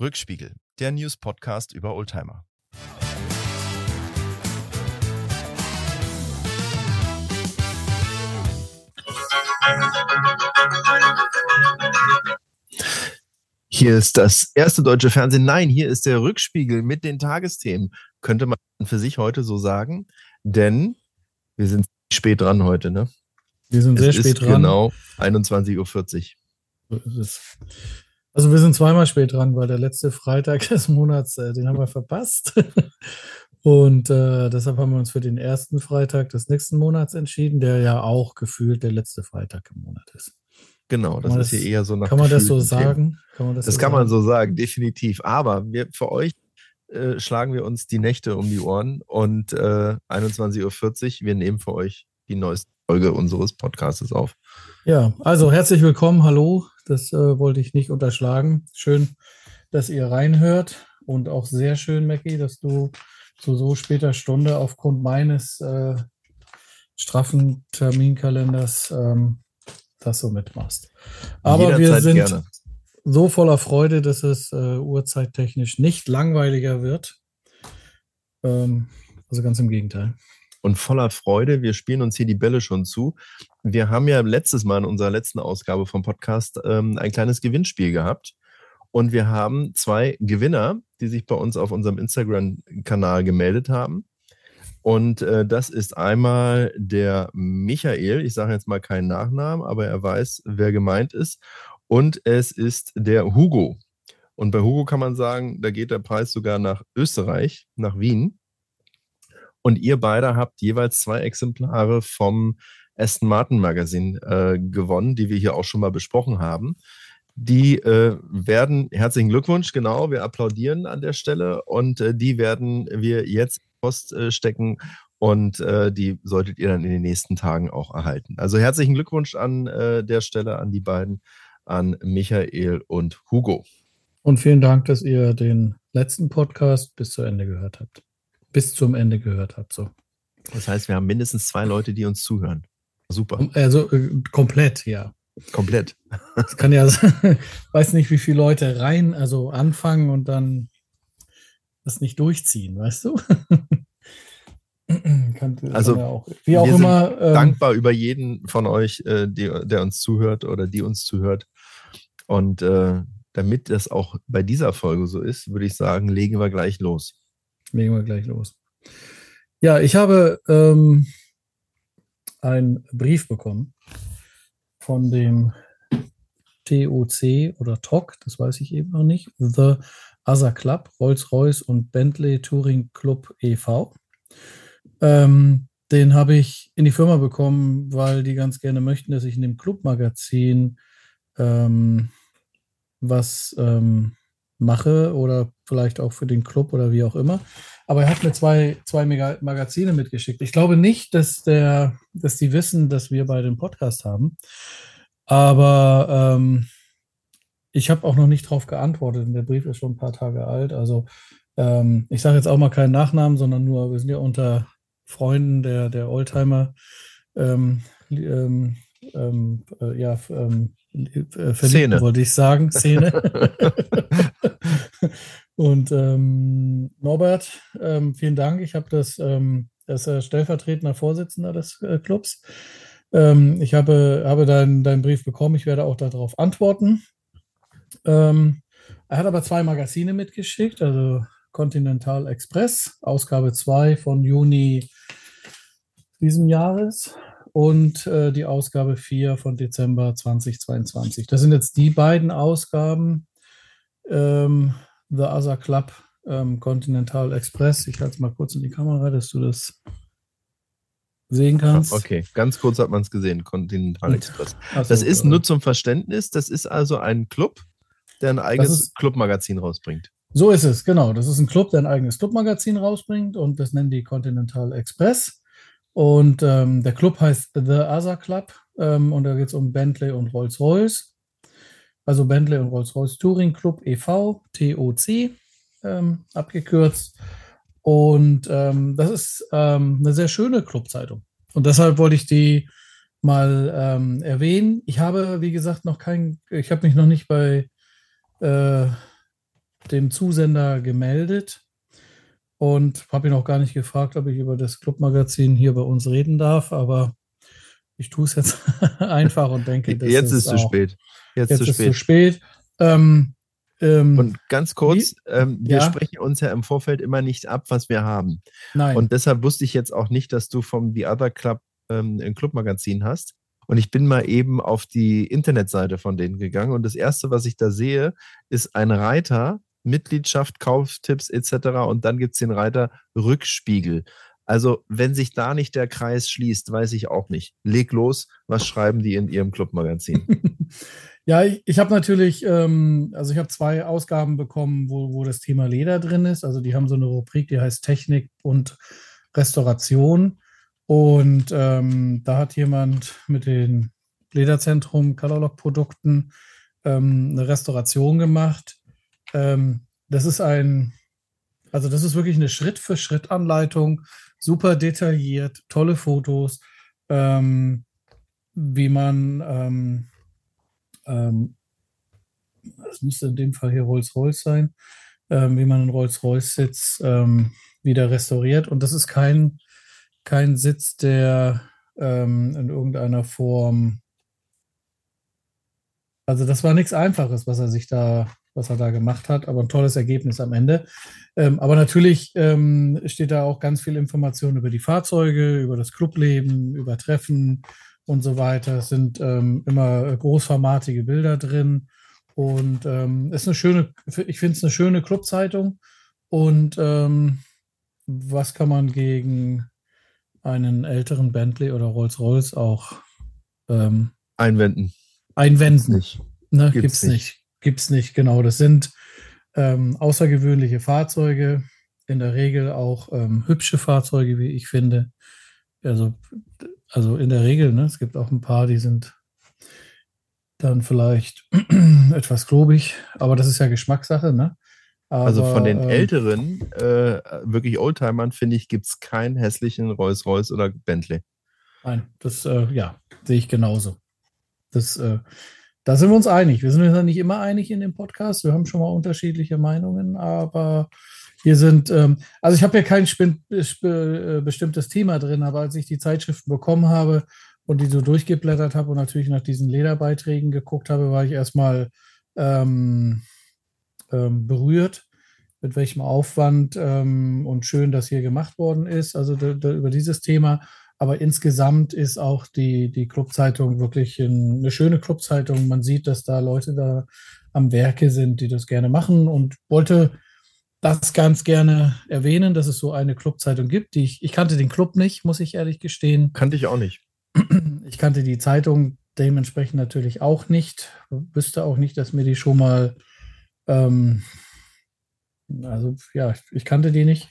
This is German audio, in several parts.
Rückspiegel, der News-Podcast über Oldtimer. Hier ist das erste deutsche Fernsehen. Nein, hier ist der Rückspiegel mit den Tagesthemen. Könnte man für sich heute so sagen, denn wir sind spät dran heute, ne? Wir sind es sehr spät dran. Genau, 21.40 Uhr. So ist es. Also wir sind zweimal spät dran, weil der letzte Freitag des Monats, äh, den haben wir verpasst. Und äh, deshalb haben wir uns für den ersten Freitag des nächsten Monats entschieden, der ja auch gefühlt der letzte Freitag im Monat ist. Genau, das, das ist hier eher so nach Kann man das so sagen? Kann man das, das so kann sagen? man so sagen, definitiv. Aber wir, für euch äh, schlagen wir uns die Nächte um die Ohren und äh, 21.40 Uhr, wir nehmen für euch die neueste Folge unseres Podcasts auf. Ja, also herzlich willkommen, hallo. Das äh, wollte ich nicht unterschlagen. Schön, dass ihr reinhört und auch sehr schön, Mackie, dass du zu so später Stunde aufgrund meines äh, straffen Terminkalenders ähm, das so mitmachst. Aber wir sind gerne. so voller Freude, dass es äh, uhrzeittechnisch nicht langweiliger wird. Ähm, also ganz im Gegenteil und voller Freude. Wir spielen uns hier die Bälle schon zu. Wir haben ja letztes Mal in unserer letzten Ausgabe vom Podcast ähm, ein kleines Gewinnspiel gehabt. Und wir haben zwei Gewinner, die sich bei uns auf unserem Instagram-Kanal gemeldet haben. Und äh, das ist einmal der Michael, ich sage jetzt mal keinen Nachnamen, aber er weiß, wer gemeint ist. Und es ist der Hugo. Und bei Hugo kann man sagen, da geht der Preis sogar nach Österreich, nach Wien. Und ihr beide habt jeweils zwei Exemplare vom Aston Martin Magazin äh, gewonnen, die wir hier auch schon mal besprochen haben. Die äh, werden, herzlichen Glückwunsch, genau, wir applaudieren an der Stelle und äh, die werden wir jetzt Post äh, stecken und äh, die solltet ihr dann in den nächsten Tagen auch erhalten. Also herzlichen Glückwunsch an äh, der Stelle an die beiden, an Michael und Hugo. Und vielen Dank, dass ihr den letzten Podcast bis zu Ende gehört habt bis zum Ende gehört habt. So. Das heißt, wir haben mindestens zwei Leute, die uns zuhören. Super. Also äh, komplett, ja. Komplett. Es kann ja, weiß nicht, wie viele Leute rein, also anfangen und dann das nicht durchziehen, weißt du? also, ja auch, wie auch wir immer. Sind ähm, dankbar über jeden von euch, äh, die, der uns zuhört oder die uns zuhört. Und äh, damit das auch bei dieser Folge so ist, würde ich sagen, legen wir gleich los legen wir gleich los. Ja, ich habe ähm, einen Brief bekommen von dem TOC oder TOC, das weiß ich eben noch nicht, The Other Club, Rolls-Royce und Bentley Touring Club e.V. Ähm, den habe ich in die Firma bekommen, weil die ganz gerne möchten, dass ich in dem Clubmagazin ähm, was ähm, mache oder vielleicht auch für den Club oder wie auch immer. Aber er hat mir zwei, zwei Magazine mitgeschickt. Ich glaube nicht, dass, der, dass die wissen, dass wir beide einen Podcast haben. Aber ähm, ich habe auch noch nicht darauf geantwortet. Der Brief ist schon ein paar Tage alt. Also ähm, ich sage jetzt auch mal keinen Nachnamen, sondern nur, wir sind ja unter Freunden der, der Oldtimer. Ähm, ähm, ähm äh, ja, ähm, äh, Szene. wollte ich sagen, Szene. Und ähm, Norbert, ähm, vielen Dank. Ich habe das, ähm, er ist stellvertretender Vorsitzender des äh, Clubs. Ähm, ich habe, habe deinen dein Brief bekommen. Ich werde auch darauf antworten. Ähm, er hat aber zwei Magazine mitgeschickt, also Continental Express, Ausgabe 2 von Juni diesem Jahres und äh, die Ausgabe 4 von Dezember 2022. Das sind jetzt die beiden Ausgaben. Ähm, The Other Club ähm, Continental Express. Ich halte es mal kurz in die Kamera, dass du das sehen kannst. Okay, ganz kurz hat man es gesehen, Continental Express. So, das ist nur zum Verständnis, das ist also ein Club, der ein eigenes Clubmagazin rausbringt. So ist es, genau. Das ist ein Club, der ein eigenes Clubmagazin rausbringt und das nennen die Continental Express. Und ähm, der Club heißt The Other Club ähm, und da geht es um Bentley und Rolls-Royce also Bentley und Rolls-Royce Touring Club e.V., TOC ähm, abgekürzt. Und ähm, das ist ähm, eine sehr schöne Clubzeitung. Und deshalb wollte ich die mal ähm, erwähnen. Ich habe, wie gesagt, noch kein, ich habe mich noch nicht bei äh, dem Zusender gemeldet und habe ihn auch gar nicht gefragt, ob ich über das Clubmagazin hier bei uns reden darf, aber ich tue es jetzt einfach und denke, das jetzt ist, ist zu spät. Jetzt, jetzt zu ist spät. zu spät. Ähm, ähm, und ganz kurz, ähm, wir ja? sprechen uns ja im Vorfeld immer nicht ab, was wir haben. Nein. Und deshalb wusste ich jetzt auch nicht, dass du vom The Other Club ähm, ein Clubmagazin hast. Und ich bin mal eben auf die Internetseite von denen gegangen. Und das Erste, was ich da sehe, ist ein Reiter, Mitgliedschaft, Kauftipps etc. Und dann gibt es den Reiter Rückspiegel. Also, wenn sich da nicht der Kreis schließt, weiß ich auch nicht. Leg los, was schreiben die in ihrem Clubmagazin? ja, ich, ich habe natürlich, ähm, also ich habe zwei Ausgaben bekommen, wo, wo das Thema Leder drin ist. Also die haben so eine Rubrik, die heißt Technik und Restauration. Und ähm, da hat jemand mit den Lederzentrum Colorlock-Produkten ähm, eine Restauration gemacht. Ähm, das ist ein, also das ist wirklich eine Schritt-für-Schritt-Anleitung, super detailliert, tolle Fotos, ähm, wie man, ähm, ähm, das müsste in dem Fall hier Rolls-Royce sein, wie man einen Rolls-Royce-Sitz wieder restauriert. Und das ist kein kein Sitz, der ähm, in irgendeiner Form. Also das war nichts Einfaches, was er sich da, was er da gemacht hat, aber ein tolles Ergebnis am Ende. Ähm, aber natürlich ähm, steht da auch ganz viel Information über die Fahrzeuge, über das Clubleben, über Treffen und so weiter. Es sind ähm, immer großformatige Bilder drin und ähm, ist eine schöne, ich finde es eine schöne Clubzeitung. Und ähm, was kann man gegen einen älteren Bentley oder Rolls-Royce auch ähm, einwenden. Einwenden. Nicht. Ne, gibt's, gibt's nicht. nicht. Gibt's nicht, genau. Das sind ähm, außergewöhnliche Fahrzeuge, in der Regel auch ähm, hübsche Fahrzeuge, wie ich finde. Also, also in der Regel, ne, es gibt auch ein paar, die sind dann vielleicht etwas klobig, aber das ist ja Geschmackssache, ne? Aber, also von den ähm, älteren, äh, wirklich Oldtimern, finde ich, gibt es keinen hässlichen Rolls-Royce oder Bentley. Nein, das, äh, ja, sehe ich genauso. Das, äh, da sind wir uns einig. Wir sind uns ja nicht immer einig in dem Podcast. Wir haben schon mal unterschiedliche Meinungen, aber hier sind, ähm, also ich habe ja kein äh, bestimmtes Thema drin, aber als ich die Zeitschriften bekommen habe und die so durchgeblättert habe und natürlich nach diesen Lederbeiträgen geguckt habe, war ich erstmal ähm, ähm, berührt, mit welchem Aufwand ähm, und schön das hier gemacht worden ist. Also über dieses Thema. Aber insgesamt ist auch die, die Clubzeitung wirklich ein, eine schöne Clubzeitung. Man sieht, dass da Leute da am Werke sind, die das gerne machen und wollte das ganz gerne erwähnen, dass es so eine Clubzeitung gibt. Die ich, ich kannte den Club nicht, muss ich ehrlich gestehen. Kannte ich auch nicht. Ich kannte die Zeitung dementsprechend natürlich auch nicht. Wüsste auch nicht, dass mir die schon mal ähm, also ja, ich kannte die nicht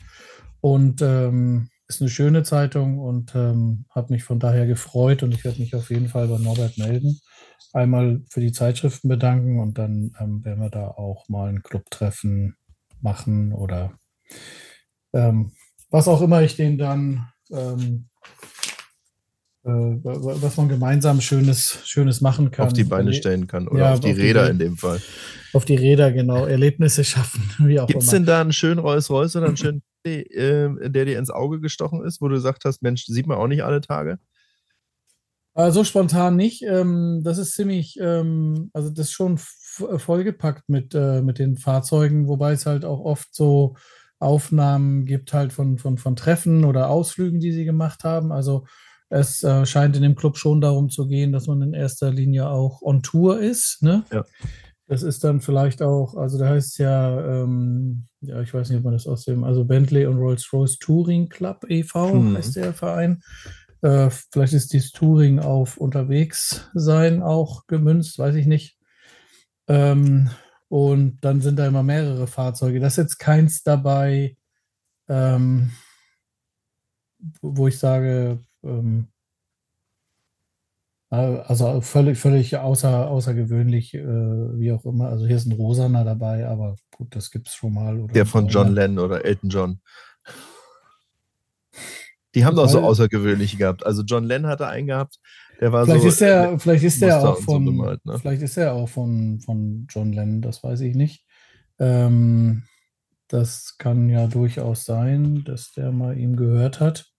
und ähm, ist eine schöne Zeitung und ähm, habe mich von daher gefreut und ich werde mich auf jeden Fall bei Norbert melden. Einmal für die Zeitschriften bedanken und dann ähm, werden wir da auch mal ein Clubtreffen machen oder ähm, was auch immer ich den dann ähm, äh, was man gemeinsam Schönes, Schönes machen kann. Auf die Beine stellen kann oder ja, auf die auf Räder die, in dem Fall. Auf die Räder, genau. Erlebnisse schaffen, Gibt es denn da einen schönen Rolls-Royce oder einen schönen, äh, der dir ins Auge gestochen ist, wo du gesagt hast, Mensch, sieht man auch nicht alle Tage? Äh, so spontan nicht. Ähm, das ist ziemlich, ähm, also das ist schon vollgepackt mit, mit den Fahrzeugen, wobei es halt auch oft so Aufnahmen gibt halt von, von, von Treffen oder Ausflügen, die sie gemacht haben. Also es äh, scheint in dem Club schon darum zu gehen, dass man in erster Linie auch on Tour ist. Ne? Ja. Das ist dann vielleicht auch, also da heißt es ja, ähm, ja, ich weiß nicht, ob man das aus dem, also Bentley und Rolls-Royce Touring Club e.V. Hm. heißt der Verein. Äh, vielleicht ist dieses Touring auf unterwegs sein auch gemünzt, weiß ich nicht. Ähm, und dann sind da immer mehrere Fahrzeuge. Das ist jetzt keins dabei, ähm, wo ich sage, ähm, also völlig, völlig außer, außergewöhnlich, äh, wie auch immer. Also hier ist ein Rosaner dabei, aber gut, das gibt es schon mal. Der von John Lennon oder Elton John. Die haben doch so außergewöhnlich gehabt. Also John Lennon hatte einen gehabt, der war vielleicht so. Ist der, vielleicht ist der auch von, so bemalt, ne? vielleicht ist er auch von, von John Lennon, das weiß ich nicht. Ähm, das kann ja durchaus sein, dass der mal ihm gehört hat.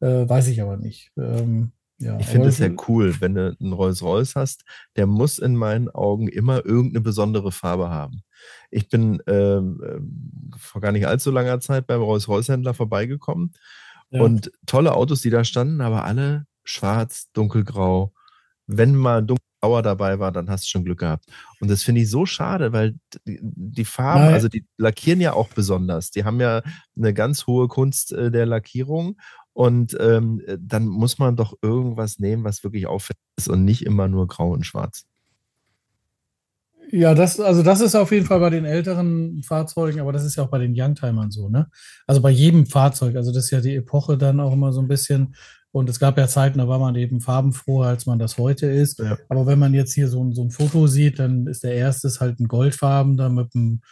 Äh, weiß ich aber nicht. Ähm, ja, ich finde es ja cool, wenn du einen Rolls-Royce hast, der muss in meinen Augen immer irgendeine besondere Farbe haben. Ich bin äh, vor gar nicht allzu langer Zeit beim Rolls-Royce-Händler vorbeigekommen ja. und tolle Autos, die da standen, aber alle schwarz, dunkelgrau. Wenn mal dunkelgrauer dabei war, dann hast du schon Glück gehabt. Und das finde ich so schade, weil die Farben, Nein. also die lackieren ja auch besonders. Die haben ja eine ganz hohe Kunst äh, der Lackierung und ähm, äh, dann muss man doch irgendwas nehmen, was wirklich auffällig ist und nicht immer nur grau und schwarz. Ja, das, also das ist auf jeden Fall bei den älteren Fahrzeugen, aber das ist ja auch bei den Youngtimern so, ne? Also bei jedem Fahrzeug, also das ist ja die Epoche dann auch immer so ein bisschen. Und es gab ja Zeiten, da war man eben farbenfroher, als man das heute ist. Ja. Aber wenn man jetzt hier so, so ein Foto sieht, dann ist der erste halt ein Goldfarben da mit einem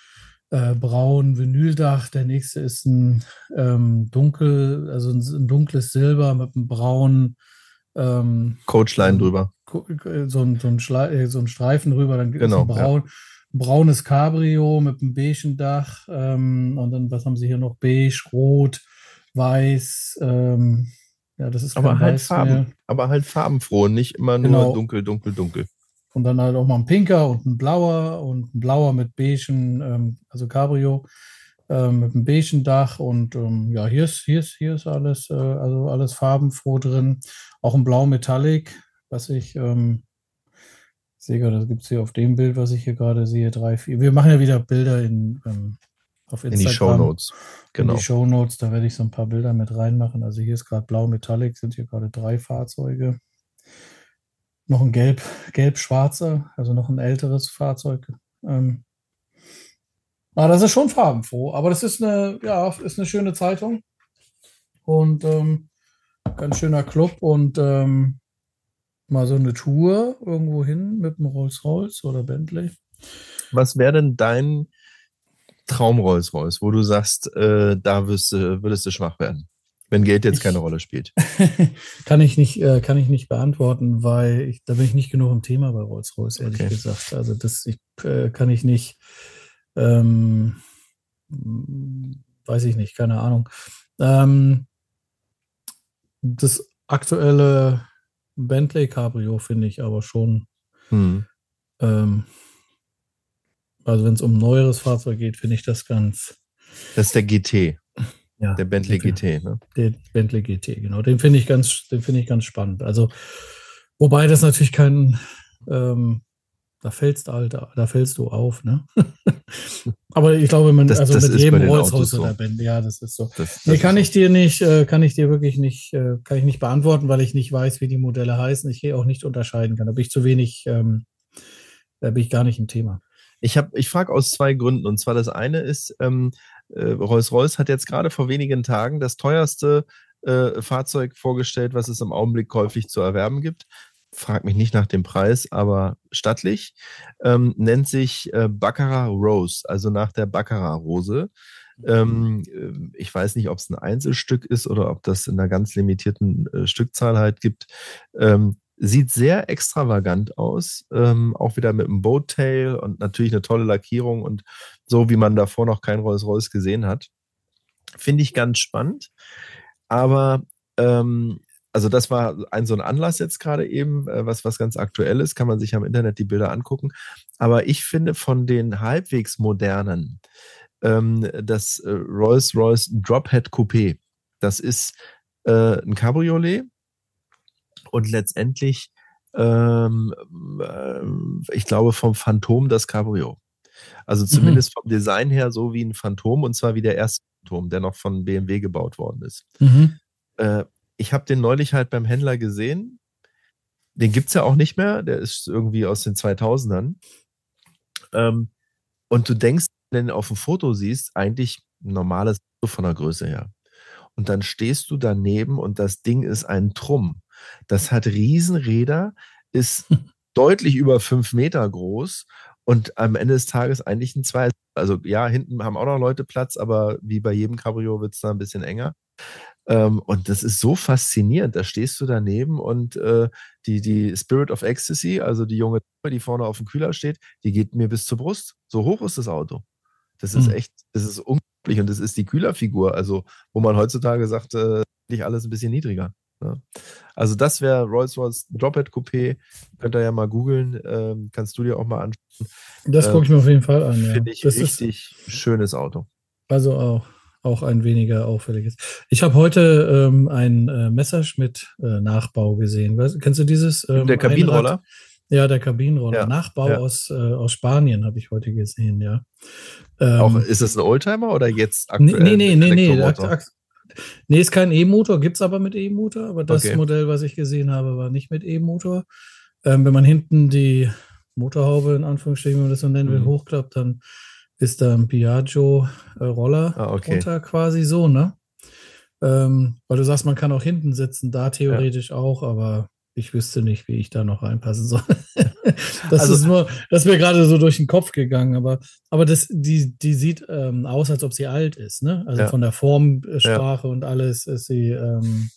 äh, braun Vinyldach. Der nächste ist ein ähm, dunkel, also ein, ein, dunkles Silber mit einem braunen ähm, Coachline drüber. So ein, so, ein äh, so ein Streifen drüber, dann genau, ein braun, ja. braunes Cabrio mit einem beigen Dach. Ähm, und dann, was haben sie hier noch? Beige, Rot, Weiß. Ähm, ja, das ist aber halt Farben, mehr. aber halt farbenfroh, nicht immer nur genau. dunkel, dunkel, dunkel. Und dann halt auch mal ein pinker und ein blauer und ein blauer mit beigen, ähm, also Cabrio ähm, mit einem beigen Dach und ähm, ja, hier ist, hier ist, hier ist alles, äh, also alles farbenfroh drin. Auch ein blau Metallic, was ich ähm, sehe gerade, das gibt es hier auf dem Bild, was ich hier gerade sehe, drei, vier. Wir machen ja wieder Bilder in, ähm, auf Instagram. In die Show Notes. Genau. In die Show Notes, da werde ich so ein paar Bilder mit reinmachen. Also hier ist gerade blau Metallic, sind hier gerade drei Fahrzeuge noch ein gelb, gelb-schwarzer, also noch ein älteres Fahrzeug. Ähm, aber ah, das ist schon farbenfroh, aber das ist eine, ja, ist eine schöne Zeitung und ähm, ganz schöner Club und ähm, mal so eine Tour irgendwo hin mit dem Rolls-Royce oder Bentley. Was wäre denn dein Traum Rolls-Royce, wo du sagst, äh, da wirst, würdest du schwach werden? Wenn Geld jetzt ich, keine Rolle spielt? kann ich nicht, äh, kann ich nicht beantworten, weil ich, da bin ich nicht genug im Thema bei Rolls-Royce, ehrlich okay. gesagt. Also das ich, äh, kann ich nicht, ähm, weiß ich nicht, keine Ahnung. Ähm, das aktuelle Bentley Cabrio finde ich aber schon, hm. ähm, also wenn es um neueres Fahrzeug geht, finde ich das ganz. Das ist der GT. Ja, der Bentley GT, ne? Der Bentley GT, genau. Den finde ich ganz, den finde ich ganz spannend. Also, wobei das natürlich kein, ähm, da fällst du halt, da fällst du auf, ne? Aber ich glaube, man, das, also das mit jedem Rolls-Royce so. oder Bentley, ja, das ist so. Das, nee, kann ich dir nicht, äh, kann ich dir wirklich nicht, äh, kann ich nicht beantworten, weil ich nicht weiß, wie die Modelle heißen. Ich gehe auch nicht unterscheiden kann. Da bin ich zu wenig, ähm, da bin ich gar nicht im Thema. Ich, hab, ich frage aus zwei Gründen. Und zwar das eine ist, ähm, äh, Rolls-Royce hat jetzt gerade vor wenigen Tagen das teuerste äh, Fahrzeug vorgestellt, was es im Augenblick käuflich zu erwerben gibt. Frag mich nicht nach dem Preis, aber stattlich. Ähm, nennt sich äh, Baccarat Rose, also nach der Baccarat-Rose. Ähm, äh, ich weiß nicht, ob es ein Einzelstück ist oder ob das in einer ganz limitierten äh, Stückzahl halt gibt. Ähm, Sieht sehr extravagant aus, ähm, auch wieder mit einem Boattail und natürlich eine tolle Lackierung und so, wie man davor noch kein Rolls-Royce gesehen hat. Finde ich ganz spannend. Aber ähm, also das war ein so ein Anlass jetzt gerade eben, äh, was, was ganz aktuell ist, kann man sich am Internet die Bilder angucken. Aber ich finde von den halbwegs modernen, ähm, das äh, Rolls-Royce Drophead Coupé, das ist äh, ein Cabriolet, und letztendlich, ähm, äh, ich glaube, vom Phantom das Cabrio. Also mhm. zumindest mhm. vom Design her so wie ein Phantom und zwar wie der erste Phantom, der noch von BMW gebaut worden ist. Mhm. Äh, ich habe den neulich halt beim Händler gesehen. Den gibt es ja auch nicht mehr. Der ist irgendwie aus den 2000ern. Ähm, und du denkst, wenn du auf dem Foto siehst, eigentlich ein normales von der Größe her. Und dann stehst du daneben und das Ding ist ein Trumm. Das hat Riesenräder, ist deutlich über fünf Meter groß und am Ende des Tages eigentlich ein zwei. Also ja, hinten haben auch noch Leute Platz, aber wie bei jedem Cabrio wird es da ein bisschen enger. Ähm, und das ist so faszinierend. Da stehst du daneben und äh, die, die Spirit of Ecstasy, also die junge, die vorne auf dem Kühler steht, die geht mir bis zur Brust. So hoch ist das Auto. Das ist hm. echt, das ist unglaublich und das ist die Kühlerfigur, also wo man heutzutage sagt, äh, alles ein bisschen niedriger. Ne? Also das wäre Rolls-Royce Drophead Coupé. Könnt ihr ja mal googeln. Ähm, kannst du dir auch mal anschauen. Das gucke ich mir auf jeden Fall an. Ja. Finde ich das richtig ist, schönes Auto. Also auch, auch ein weniger auffälliges. Ich habe heute ähm, ein äh, Messerschmitt-Nachbau äh, gesehen. Weißt, kennst du dieses? Ähm, der Kabinenroller? Einrad? Ja, der Kabinenroller. Ja, Nachbau ja. Aus, äh, aus Spanien habe ich heute gesehen, ja. Ähm, auch, ist das ein Oldtimer oder jetzt aktuell? Nee, nee, nee, nee. Akt, akt, Nee, ist kein E-Motor, gibt es aber mit E-Motor, aber das okay. Modell, was ich gesehen habe, war nicht mit E-Motor. Ähm, wenn man hinten die Motorhaube, in Anführungsstrichen, wenn man das so nennen will, mhm. hochklappt, dann ist da ein Piaggio-Roller äh, ah, okay. runter quasi so, ne? Ähm, weil du sagst, man kann auch hinten sitzen, da theoretisch ja. auch, aber ich wüsste nicht, wie ich da noch reinpassen soll. das also, ist nur, das wäre gerade so durch den Kopf gegangen, aber, aber das, die, die sieht ähm, aus, als ob sie alt ist, ne? Also ja. von der Formsprache ja. und alles ist sie, ähm,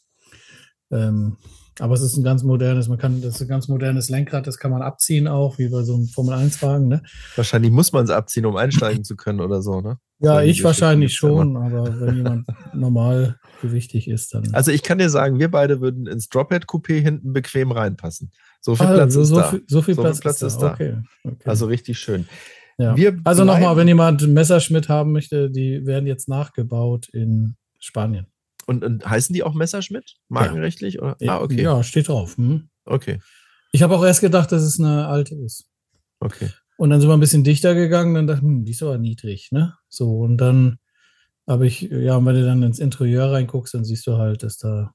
ähm, aber es ist ein ganz modernes, man kann, das ist ein ganz modernes Lenkrad, das kann man abziehen auch, wie bei so einem Formel-1-Wagen, ne? Wahrscheinlich muss man es abziehen, um einsteigen zu können oder so, ne? Ja, ich wahrscheinlich schon, aber wenn jemand normal gewichtig ist, dann. Also ich kann dir sagen, wir beide würden ins Drophead Coupé hinten bequem reinpassen. So viel ah, Platz so, ist so da. Viel, so viel so Platz, Platz ist, da. Okay, okay. Also richtig schön. Ja. also nochmal, wenn jemand Messerschmitt haben möchte, die werden jetzt nachgebaut in Spanien. Und, und heißen die auch Messerschmitt? Markenrechtlich? Ja, oder? Ah, okay. ja steht drauf. Hm. Okay. Ich habe auch erst gedacht, dass es eine alte ist. Okay. Und dann sind wir ein bisschen dichter gegangen, dann dachte ich, hm, die ist aber niedrig, ne? So, und dann habe ich, ja, und wenn du dann ins Interieur reinguckst, dann siehst du halt, dass da,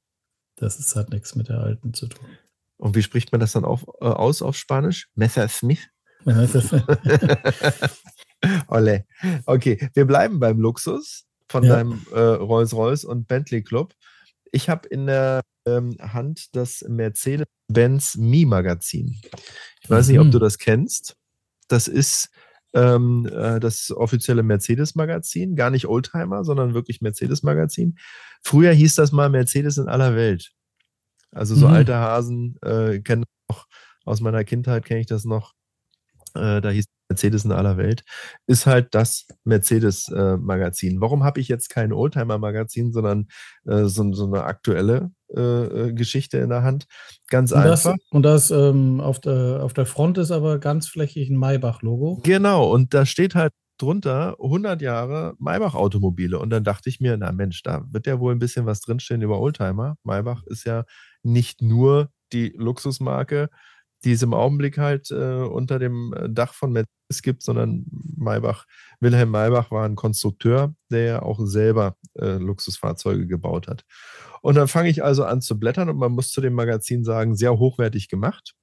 das ist halt nichts mit der alten zu tun. Und wie spricht man das dann auf, äh, aus auf Spanisch? Messer Smith? Ole. Okay, wir bleiben beim Luxus von ja. deinem äh, Rolls-Royce und Bentley Club. Ich habe in der ähm, Hand das Mercedes-Benz Mi-Magazin. Ich weiß mhm. nicht, ob mhm. du das kennst. Das ist ähm, äh, das offizielle Mercedes-Magazin, gar nicht Oldtimer, sondern wirklich Mercedes-Magazin. Früher hieß das mal Mercedes in aller Welt. Also so mhm. alte Hasen äh, kennen noch aus meiner Kindheit kenne ich das noch. Äh, da hieß Mercedes in aller Welt, ist halt das Mercedes-Magazin. Äh, Warum habe ich jetzt kein Oldtimer-Magazin, sondern äh, so, so, eine aktuelle äh, äh, Geschichte in der Hand? Ganz und einfach. Das, und das ähm, auf, der, auf der Front ist aber ganz flächig ein Maybach-Logo. Genau, und da steht halt drunter 100 Jahre Maybach-Automobile. Und dann dachte ich mir, na Mensch, da wird ja wohl ein bisschen was drinstehen über Oldtimer. Maybach ist ja nicht nur die Luxusmarke, die es im Augenblick halt äh, unter dem äh, Dach von Mercedes gibt, sondern Maybach, Wilhelm Maybach war ein Konstrukteur, der ja auch selber äh, Luxusfahrzeuge gebaut hat. Und dann fange ich also an zu blättern und man muss zu dem Magazin sagen, sehr hochwertig gemacht.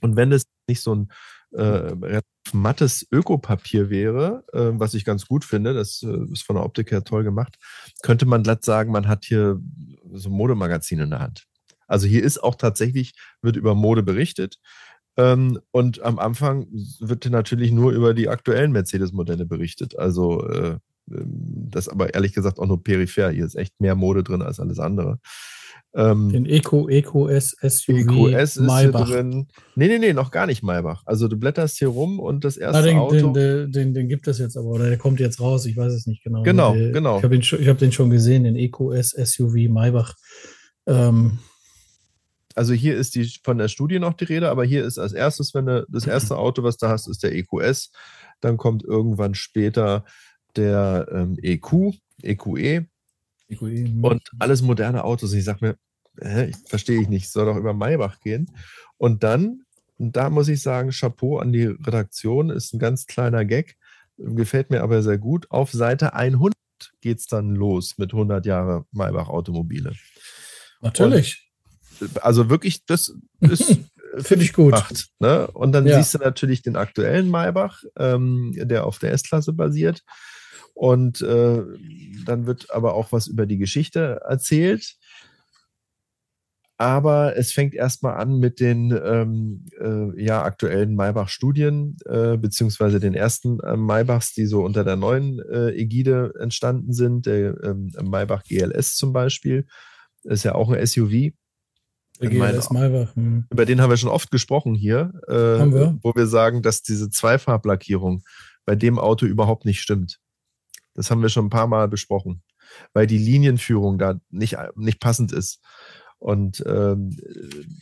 Und wenn es nicht so ein äh, mattes Ökopapier wäre, äh, was ich ganz gut finde, das äh, ist von der Optik her toll gemacht, könnte man glatt sagen, man hat hier so ein Modemagazin in der Hand. Also hier ist auch tatsächlich, wird über Mode berichtet. Ähm, und am Anfang wird natürlich nur über die aktuellen Mercedes-Modelle berichtet. Also äh, ähm, das aber ehrlich gesagt auch nur peripher. Hier ist echt mehr Mode drin als alles andere. Ähm, Den Eco, Eco S SUV EQS ist Maybach. hier drin. Nee, nee, nee, noch gar nicht Maybach. Also du blätterst hier rum und das erste Na, den, Auto. Den, den, den, gibt es jetzt aber, oder der kommt jetzt raus, ich weiß es nicht genau. Genau, der, genau. Ich habe den, hab den schon gesehen, den Eco S SUV Maybach. Ähm, also hier ist die von der Studie noch die Rede, aber hier ist als erstes, wenn du das erste Auto, was du hast, ist der EQS. Dann kommt irgendwann später der ähm, EQ, EQE. EQE hm. und alles moderne Autos. Ich sage mir, äh, verstehe ich nicht, soll doch über Maybach gehen. Und dann, und da muss ich sagen, Chapeau an die Redaktion, ist ein ganz kleiner Gag, gefällt mir aber sehr gut. Auf Seite 100 geht es dann los mit 100 Jahre Maybach Automobile. Natürlich. Also wirklich, das ist Finde ich gut. Macht, ne? Und dann ja. siehst du natürlich den aktuellen Maybach, ähm, der auf der S-Klasse basiert. Und äh, dann wird aber auch was über die Geschichte erzählt. Aber es fängt erstmal an mit den ähm, äh, ja, aktuellen Maybach-Studien, äh, beziehungsweise den ersten äh, Maybachs, die so unter der neuen äh, Ägide entstanden sind. Der ähm, Maybach GLS zum Beispiel ist ja auch ein SUV. GLS Maybach. Hm. Über den haben wir schon oft gesprochen hier, äh, wir? wo wir sagen, dass diese Zweifarblackierung bei dem Auto überhaupt nicht stimmt. Das haben wir schon ein paar Mal besprochen, weil die Linienführung da nicht, nicht passend ist. Und ähm,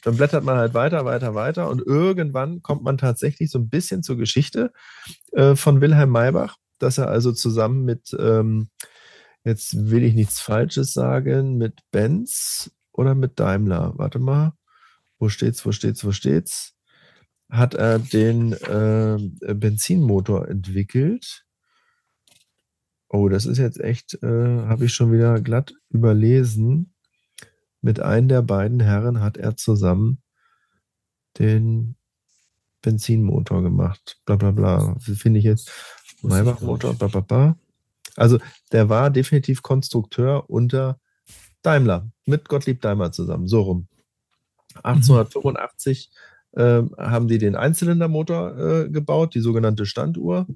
dann blättert man halt weiter, weiter, weiter und irgendwann kommt man tatsächlich so ein bisschen zur Geschichte äh, von Wilhelm Maybach, dass er also zusammen mit, ähm, jetzt will ich nichts Falsches sagen, mit Benz oder mit Daimler, warte mal, wo steht's, wo steht's, wo steht's, hat er den äh, Benzinmotor entwickelt. Oh, das ist jetzt echt, äh, habe ich schon wieder glatt überlesen mit einem der beiden Herren hat er zusammen den Benzinmotor gemacht. Bla bla bla. Finde ich jetzt. Maybach-Motor, bla bla bla. Also der war definitiv Konstrukteur unter Daimler, mit Gottlieb Daimler zusammen, so rum. 1885 mhm. äh, haben die den Einzylindermotor äh, gebaut, die sogenannte Standuhr,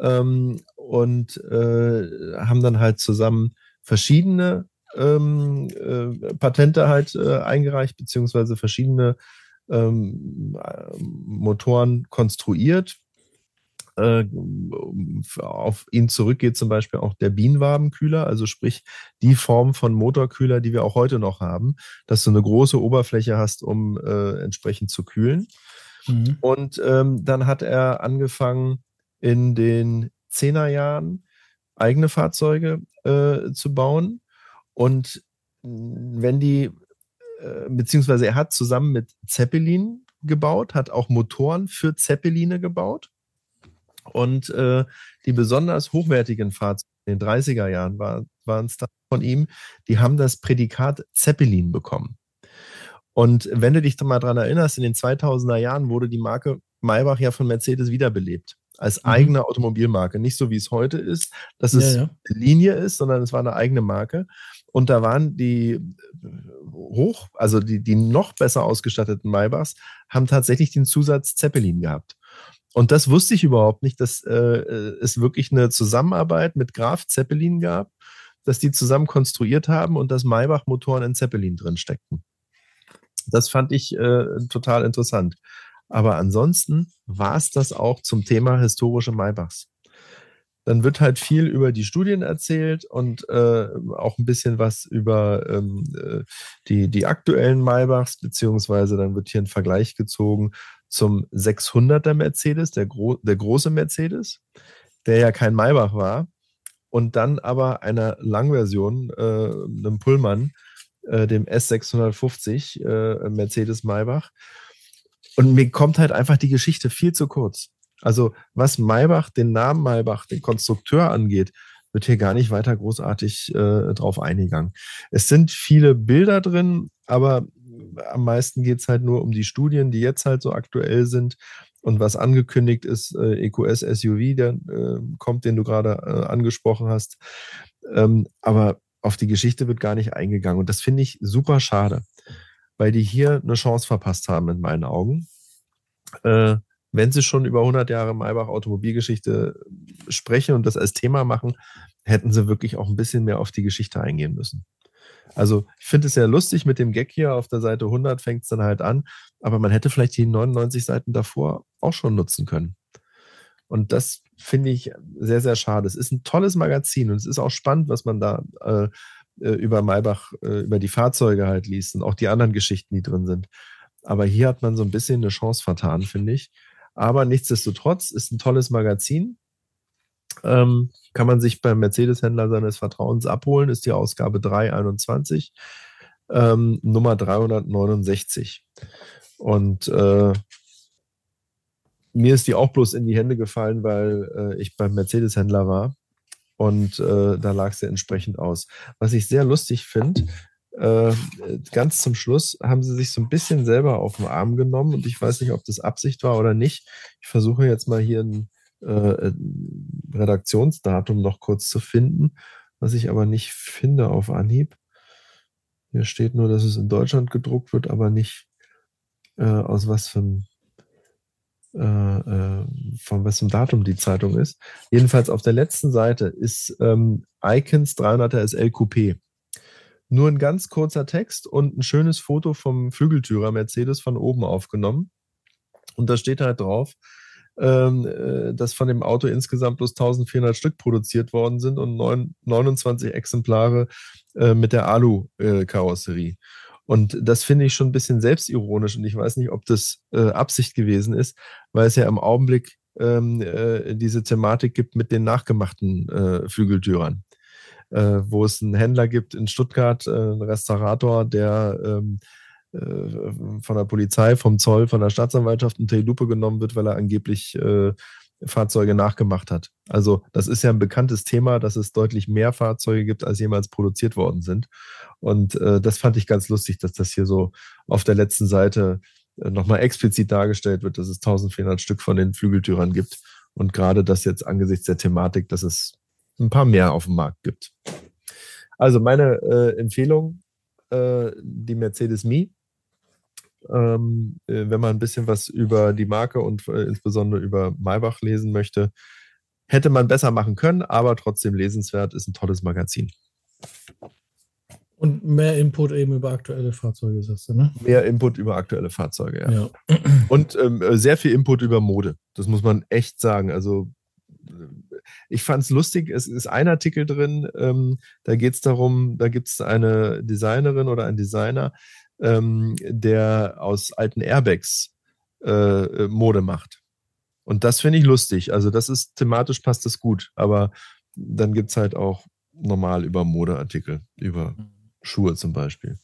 ähm, und äh, haben dann halt zusammen verschiedene ähm, äh, Patente halt äh, eingereicht, beziehungsweise verschiedene ähm, Motoren konstruiert. Äh, auf ihn zurückgeht zum Beispiel auch der Bienenwabenkühler, also sprich die Form von Motorkühler, die wir auch heute noch haben, dass du eine große Oberfläche hast, um äh, entsprechend zu kühlen. Mhm. Und ähm, dann hat er angefangen in den Zehnerjahren eigene Fahrzeuge äh, zu bauen und wenn die, äh, beziehungsweise er hat zusammen mit Zeppelin gebaut, hat auch Motoren für Zeppeline gebaut. Und äh, die besonders hochwertigen Fahrzeuge in den 30er Jahren war, waren es von ihm, die haben das Prädikat Zeppelin bekommen. Und wenn du dich mal daran erinnerst, in den 2000er Jahren wurde die Marke Maybach ja von Mercedes wiederbelebt als mhm. eigene Automobilmarke. Nicht so wie es heute ist, dass ja, es ja. Linie ist, sondern es war eine eigene Marke. Und da waren die hoch, also die, die noch besser ausgestatteten Maybachs, haben tatsächlich den Zusatz Zeppelin gehabt. Und das wusste ich überhaupt nicht, dass äh, es wirklich eine Zusammenarbeit mit Graf Zeppelin gab, dass die zusammen konstruiert haben und dass Maybach-Motoren in Zeppelin drin steckten. Das fand ich äh, total interessant. Aber ansonsten war es das auch zum Thema historische Maybachs dann wird halt viel über die Studien erzählt und äh, auch ein bisschen was über ähm, äh, die, die aktuellen Maybachs, beziehungsweise dann wird hier ein Vergleich gezogen zum 600er Mercedes, der, gro der große Mercedes, der ja kein Maybach war, und dann aber einer Langversion, äh, einem Pullman, äh, dem S650 äh, Mercedes Maybach. Und mir kommt halt einfach die Geschichte viel zu kurz. Also was Maybach, den Namen Maybach, den Konstrukteur angeht, wird hier gar nicht weiter großartig äh, drauf eingegangen. Es sind viele Bilder drin, aber am meisten geht es halt nur um die Studien, die jetzt halt so aktuell sind. Und was angekündigt ist, äh, EQS SUV, der äh, kommt, den du gerade äh, angesprochen hast. Ähm, aber auf die Geschichte wird gar nicht eingegangen. Und das finde ich super schade, weil die hier eine Chance verpasst haben in meinen Augen. Äh, wenn sie schon über 100 Jahre Maybach Automobilgeschichte sprechen und das als Thema machen, hätten sie wirklich auch ein bisschen mehr auf die Geschichte eingehen müssen. Also ich finde es sehr lustig mit dem Gag hier auf der Seite 100 fängt es dann halt an, aber man hätte vielleicht die 99 Seiten davor auch schon nutzen können. Und das finde ich sehr, sehr schade. Es ist ein tolles Magazin und es ist auch spannend, was man da äh, äh über Maybach, äh, über die Fahrzeuge halt liest und auch die anderen Geschichten, die drin sind. Aber hier hat man so ein bisschen eine Chance vertan, finde ich. Aber nichtsdestotrotz ist ein tolles Magazin. Ähm, kann man sich beim Mercedes-Händler seines Vertrauens abholen, ist die Ausgabe 321, ähm, Nummer 369. Und äh, mir ist die auch bloß in die Hände gefallen, weil äh, ich beim Mercedes-Händler war und äh, da lag sie entsprechend aus. Was ich sehr lustig finde, äh, ganz zum Schluss haben sie sich so ein bisschen selber auf den Arm genommen und ich weiß nicht, ob das Absicht war oder nicht. Ich versuche jetzt mal hier ein äh, Redaktionsdatum noch kurz zu finden, was ich aber nicht finde auf Anhieb. Hier steht nur, dass es in Deutschland gedruckt wird, aber nicht äh, aus was für ein äh, äh, von wessen Datum die Zeitung ist. Jedenfalls auf der letzten Seite ist ähm, Icons 300er SL Coupé. Nur ein ganz kurzer Text und ein schönes Foto vom Flügeltürer Mercedes von oben aufgenommen. Und da steht halt drauf, ähm, äh, dass von dem Auto insgesamt bloß 1400 Stück produziert worden sind und 9, 29 Exemplare äh, mit der Alu-Karosserie. Und das finde ich schon ein bisschen selbstironisch und ich weiß nicht, ob das äh, Absicht gewesen ist, weil es ja im Augenblick ähm, äh, diese Thematik gibt mit den nachgemachten äh, Flügeltürern. Äh, wo es einen Händler gibt in Stuttgart, äh, einen Restaurator, der ähm, äh, von der Polizei, vom Zoll, von der Staatsanwaltschaft unter die Lupe genommen wird, weil er angeblich äh, Fahrzeuge nachgemacht hat. Also das ist ja ein bekanntes Thema, dass es deutlich mehr Fahrzeuge gibt, als jemals produziert worden sind. Und äh, das fand ich ganz lustig, dass das hier so auf der letzten Seite äh, nochmal explizit dargestellt wird, dass es 1400 Stück von den Flügeltürern gibt. Und gerade das jetzt angesichts der Thematik, dass es ein paar mehr auf dem Markt gibt. Also meine äh, Empfehlung, äh, die Mercedes Me ähm, äh, wenn man ein bisschen was über die Marke und äh, insbesondere über Maybach lesen möchte. Hätte man besser machen können, aber trotzdem lesenswert, ist ein tolles Magazin. Und mehr Input eben über aktuelle Fahrzeuge, sagst du, ne? Mehr Input über aktuelle Fahrzeuge, ja. ja. Und ähm, äh, sehr viel Input über Mode. Das muss man echt sagen. Also ich fand es lustig, es ist ein Artikel drin, ähm, da geht es darum, da gibt es eine Designerin oder ein Designer, ähm, der aus alten Airbags äh, äh, Mode macht. Und das finde ich lustig. Also das ist thematisch passt das gut. Aber dann gibt es halt auch normal über Modeartikel, über. Schuhe zum Beispiel.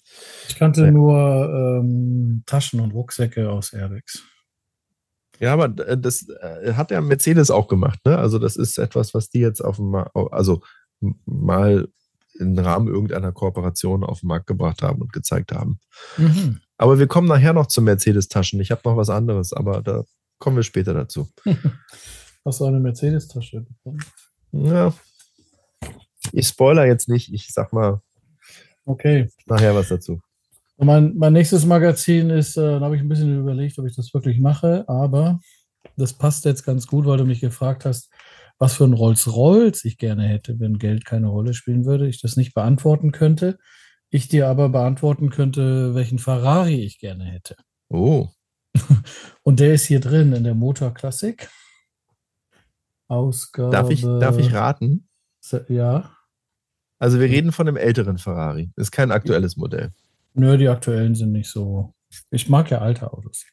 Ich kannte ja. nur ähm, Taschen und Rucksäcke aus Airbags. Ja, aber äh, das äh, hat ja Mercedes auch gemacht. Ne? Also das ist etwas, was die jetzt auf dem, also mal im Rahmen irgendeiner Kooperation auf den Markt gebracht haben und gezeigt haben. Mhm. Aber wir kommen nachher noch zu Mercedes-Taschen. Ich habe noch was anderes, aber da kommen wir später dazu. Hast du eine Mercedes-Tasche bekommen? Ja. Ich spoiler jetzt nicht. Ich sag mal okay. nachher was dazu. Mein, mein nächstes Magazin ist, äh, da habe ich ein bisschen überlegt, ob ich das wirklich mache, aber das passt jetzt ganz gut, weil du mich gefragt hast, was für ein Rolls-Royce ich gerne hätte, wenn Geld keine Rolle spielen würde, ich das nicht beantworten könnte. Ich dir aber beantworten könnte, welchen Ferrari ich gerne hätte. Oh. Und der ist hier drin in der Motor Classic. Ausgabe. Darf ich, darf ich raten? Ja. Also wir reden von einem älteren Ferrari. Das ist kein aktuelles Modell. Nö, die aktuellen sind nicht so. Ich mag ja alte Autos.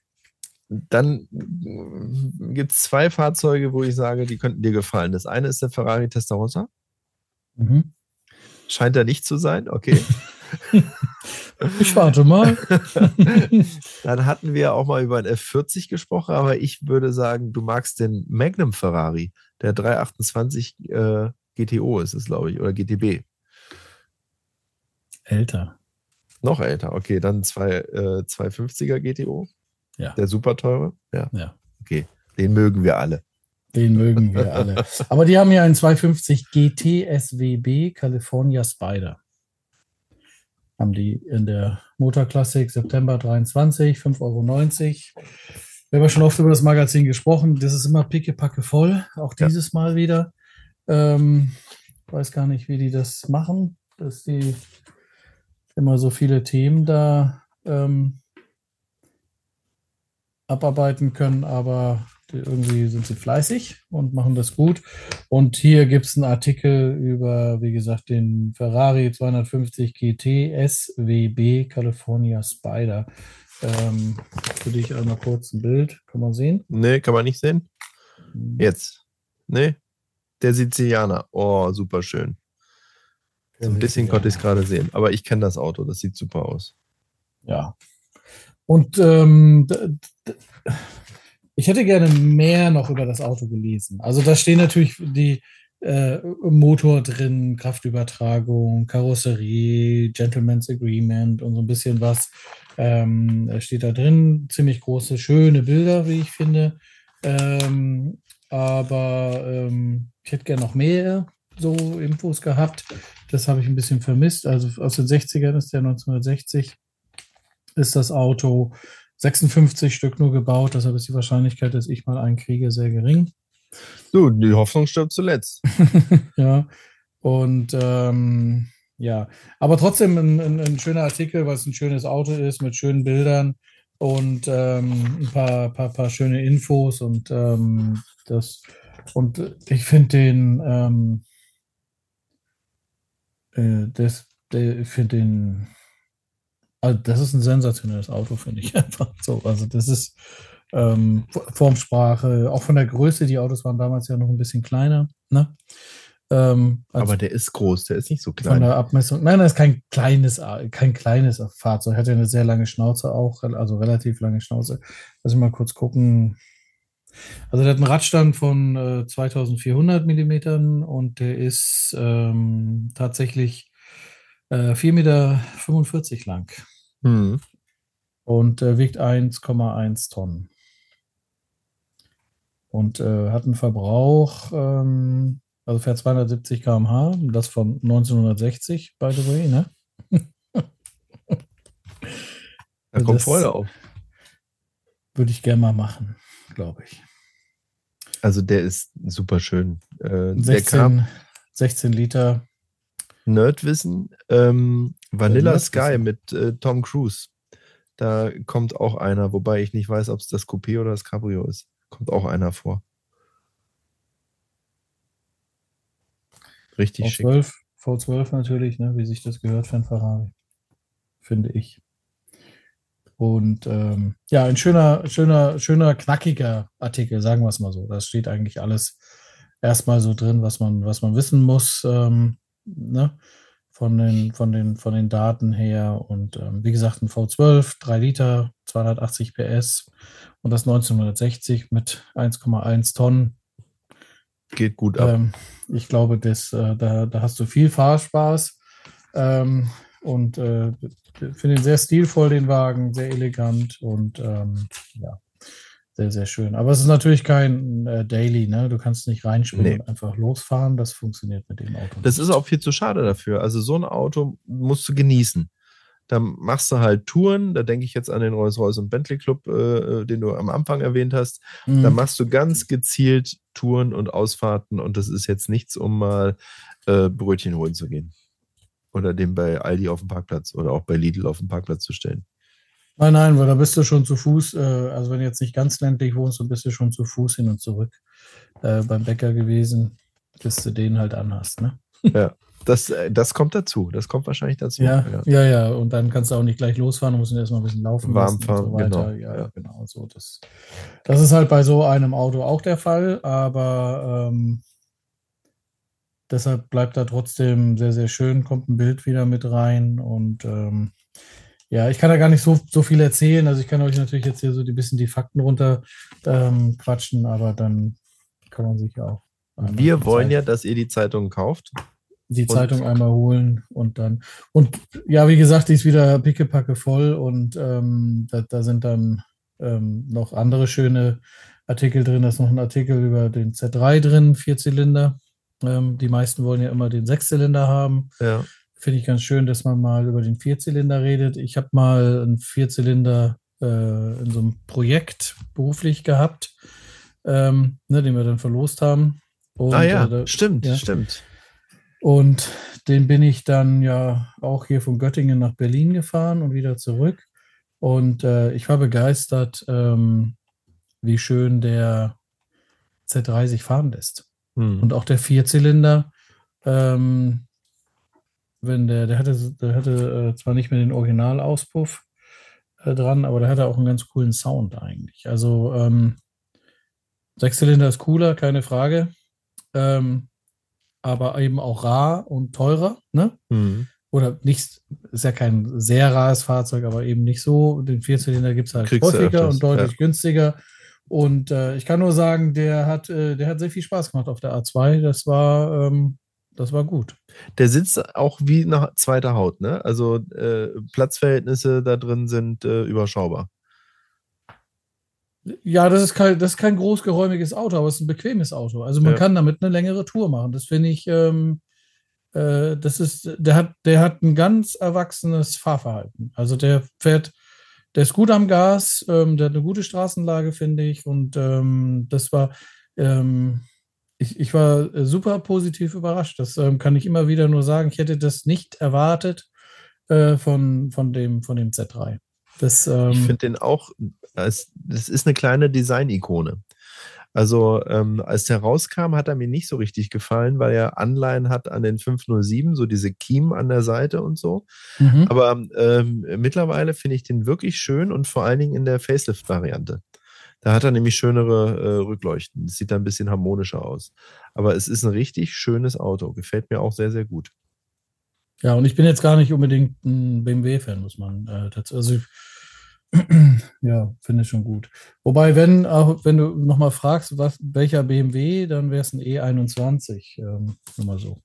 Dann gibt es zwei Fahrzeuge, wo ich sage, die könnten dir gefallen. Das eine ist der Ferrari Testarossa. Mhm. Scheint er nicht zu sein, okay. ich warte mal. Dann hatten wir auch mal über einen F40 gesprochen, aber ich würde sagen, du magst den Magnum Ferrari, der 328 äh, GTO ist es, glaube ich, oder GTB. Älter. Noch älter, okay, dann zwei, äh, 250er GTO. Ja. Der super teure? Ja. ja. Okay, den mögen wir alle. Den mögen wir alle. Aber die haben ja einen 250 GT SWB California Spider. Haben die in der Motorklassik September 23, 5,90 Euro. Wir haben ja schon oft über das Magazin gesprochen. Das ist immer pickepacke voll. Auch dieses ja. Mal wieder. Ähm, weiß gar nicht, wie die das machen, dass die immer so viele Themen da ähm, abarbeiten können, aber irgendwie sind sie fleißig und machen das gut. Und hier gibt es einen Artikel über, wie gesagt, den Ferrari 250 GT SWB California Spider. Ähm, für dich einmal kurz ein Bild. Kann man sehen? Nee, kann man nicht sehen. Hm. Jetzt. Nee. Der Sizilianer. Oh, super schön. So ein bisschen konnte ich es gerade sehen. Aber ich kenne das Auto. Das sieht super aus. Ja, und ähm, ich hätte gerne mehr noch über das Auto gelesen. Also da stehen natürlich die äh, Motor drin, Kraftübertragung, Karosserie, Gentleman's Agreement und so ein bisschen was ähm, steht da drin. Ziemlich große, schöne Bilder, wie ich finde. Ähm, aber ähm, ich hätte gerne noch mehr so Infos gehabt. Das habe ich ein bisschen vermisst. Also aus den 60ern ist der 1960 ist das Auto 56 Stück nur gebaut. Deshalb ist die Wahrscheinlichkeit, dass ich mal einen kriege, sehr gering. Du, die Hoffnung stirbt zuletzt. ja. Und ähm, ja, aber trotzdem ein, ein, ein, schöner Artikel, weil es ein schönes Auto ist mit schönen Bildern. und ähm, ein paar, paar, paar schöne Infos und ähm, das und ich finde den ähm, äh, das, der, ich finde den also das ist ein sensationelles Auto, finde ich einfach so. Also das ist ähm, Formsprache, auch von der Größe, die Autos waren damals ja noch ein bisschen kleiner, ne? Ähm, Aber der ist groß, der ist nicht so klein. Von der Abmessung. Nein, das ist kein kleines, kein kleines Fahrzeug. Hat ja eine sehr lange Schnauze auch, also relativ lange Schnauze. Lass mich mal kurz gucken. Also der hat einen Radstand von äh, 2400 Millimetern und der ist ähm, tatsächlich äh, 4,45 Meter lang. Hm. Und äh, wiegt 1,1 Tonnen. Und äh, hat einen Verbrauch ähm, also fährt 270 km/h, das von 1960, by the way, ne? Da kommt Freude auf. Würde ich gerne mal machen, glaube ich. Also der ist super schön. Äh, 16, 16 Liter. Nerdwissen, ähm, Vanilla Nerdwissen. Sky mit äh, Tom Cruise. Da kommt auch einer, wobei ich nicht weiß, ob es das Coupé oder das Cabrio ist. Kommt auch einer vor. Richtig V12, schick. V12 natürlich, ne, wie sich das gehört für ein Ferrari. Finde ich. Und ähm, ja, ein schöner, schöner, schöner, knackiger Artikel, sagen wir es mal so. Da steht eigentlich alles erstmal so drin, was man, was man wissen muss, ähm, ne? von, den, von, den, von den Daten her. Und ähm, wie gesagt, ein V12, 3 Liter, 280 PS und das 1960 mit 1,1 Tonnen. Geht gut ab. Ähm, ich glaube, das, äh, da, da hast du viel Fahrspaß. Ähm, und äh, finde ihn sehr stilvoll, den Wagen, sehr elegant und ähm, ja, sehr, sehr schön. Aber es ist natürlich kein äh, Daily, ne? Du kannst nicht reinspringen nee. und einfach losfahren. Das funktioniert mit dem Auto. Das ist auch viel zu schade dafür. Also so ein Auto musst du genießen. Da machst du halt Touren, da denke ich jetzt an den Rolls-Royce und Bentley Club, äh, äh, den du am Anfang erwähnt hast. Mhm. Da machst du ganz gezielt Touren und Ausfahrten und das ist jetzt nichts, um mal äh, Brötchen holen zu gehen. Oder den bei Aldi auf dem Parkplatz oder auch bei Lidl auf dem Parkplatz zu stellen. Nein, nein, weil da bist du schon zu Fuß, äh, also wenn du jetzt nicht ganz ländlich wohnst, dann bist du schon zu Fuß hin und zurück äh, beim Bäcker gewesen, bis du den halt anhast, ne? Ja. Das, äh, das kommt dazu. Das kommt wahrscheinlich dazu. Ja, ja, ja. Und dann kannst du auch nicht gleich losfahren, du musst erstmal ein bisschen laufen. Warm fahren, so genau. Ja, ja, genau. So, das, das ist halt bei so einem Auto auch der Fall, aber ähm, deshalb bleibt da trotzdem sehr, sehr schön, kommt ein Bild wieder mit rein und ähm, ja, ich kann da gar nicht so, so viel erzählen. Also ich kann euch natürlich jetzt hier so ein bisschen die Fakten runter ähm, quatschen, aber dann kann man sich auch. Wir wollen ja, dass ihr die Zeitung kauft die Zeitung einmal holen und dann. Und ja, wie gesagt, die ist wieder pickepacke voll und ähm, da, da, sind dann ähm, noch andere schöne Artikel drin. Da ist noch ein Artikel über den Z3 drin, Vierzylinder. Ähm, die meisten wollen ja immer den Sechszylinder haben. Ja. Finde ich ganz schön, dass man mal über den Vierzylinder redet. Ich habe mal einen Vierzylinder äh, in so einem Projekt beruflich gehabt, ähm, ne, den wir dann verlost haben. Und, ah ja, äh, stimmt, ja. stimmt. Und den bin ich dann ja auch hier von Göttingen nach Berlin gefahren und wieder zurück. Und äh, ich war begeistert, ähm, wie schön der Z3 sich fahren lässt. Hm. Und auch der Vierzylinder, ähm, wenn der, der hatte, der hatte äh, zwar nicht mehr den Originalauspuff äh, dran, aber der hatte auch einen ganz coolen Sound eigentlich. Also ähm, Sechszylinder ist cooler, keine Frage. Ähm, aber eben auch rar und teurer, ne? Mhm. Oder nicht, ist ja kein sehr rares Fahrzeug, aber eben nicht so. Den Vierzylinder gibt es halt Kriegst häufiger und deutlich ja. günstiger. Und äh, ich kann nur sagen, der hat, äh, der hat sehr viel Spaß gemacht auf der A2. Das war, ähm, das war gut. Der sitzt auch wie eine zweite Haut, ne? Also äh, Platzverhältnisse da drin sind äh, überschaubar. Ja, das ist kein, das ist kein großgeräumiges Auto, aber es ist ein bequemes Auto. Also man ja. kann damit eine längere Tour machen. Das finde ich, ähm, äh, das ist, der hat, der hat ein ganz erwachsenes Fahrverhalten. Also der fährt, der ist gut am Gas, ähm, der hat eine gute Straßenlage, finde ich. Und ähm, das war, ähm, ich, ich war super positiv überrascht. Das ähm, kann ich immer wieder nur sagen. Ich hätte das nicht erwartet äh, von, von, dem, von dem Z3. Das, ähm, ich finde den auch, das ist eine kleine Design-Ikone. Also ähm, als der rauskam, hat er mir nicht so richtig gefallen, weil er Anleihen hat an den 507, so diese Kiem an der Seite und so. Mhm. Aber ähm, mittlerweile finde ich den wirklich schön und vor allen Dingen in der Facelift-Variante. Da hat er nämlich schönere äh, Rückleuchten. Das sieht da ein bisschen harmonischer aus. Aber es ist ein richtig schönes Auto. Gefällt mir auch sehr, sehr gut. Ja, und ich bin jetzt gar nicht unbedingt ein BMW-Fan, muss man äh, dazu. Also ich, ja, finde ich schon gut. Wobei, wenn, auch wenn du nochmal fragst, was, welcher BMW, dann wäre es ein E21, ähm, nur mal so,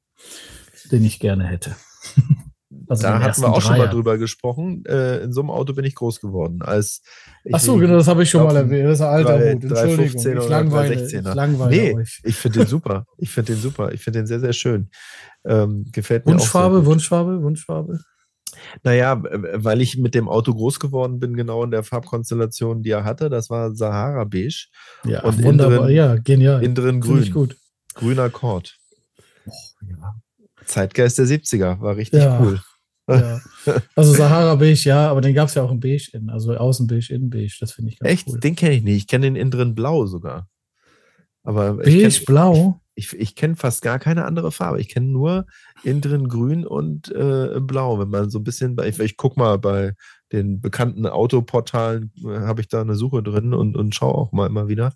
den ich gerne hätte. Also da hatten wir auch schon mal drüber gesprochen. Äh, in so einem Auto bin ich groß geworden. Als Ach so, genau, das habe ich schon mal erwähnt. Das ist ein alter Hut. Entschuldigung, ich langweile, ich langweile nee, euch. Ich finde den super. Ich finde den super. Ich finde den sehr, sehr schön. Ähm, gefällt mir Wunschfarbe, auch Wunschfarbe, Wunschfarbe. Naja, weil ich mit dem Auto groß geworden bin, genau in der Farbkonstellation, die er hatte. Das war Sahara Beige. Ja, und wunderbar. Drin, ja, genial. Innen drin grün. Gut. Grüner Kord. Oh, ja. Zeitgeist der 70er, war richtig ja. cool. Ja. Also Sahara Beige, ja, aber den gab es ja auch in Beige in, also außen Beige, innen Beige, das finde ich ganz Echt? Cool. Den kenne ich nicht. Ich kenne den innen drin blau sogar. Aber Beige, blau? Ich, ich, ich kenne fast gar keine andere Farbe. Ich kenne nur innen drin grün und äh, blau. Wenn man so ein bisschen bei, ich, ich gucke mal bei den bekannten Autoportalen, äh, habe ich da eine Suche drin und, und schaue auch mal immer wieder.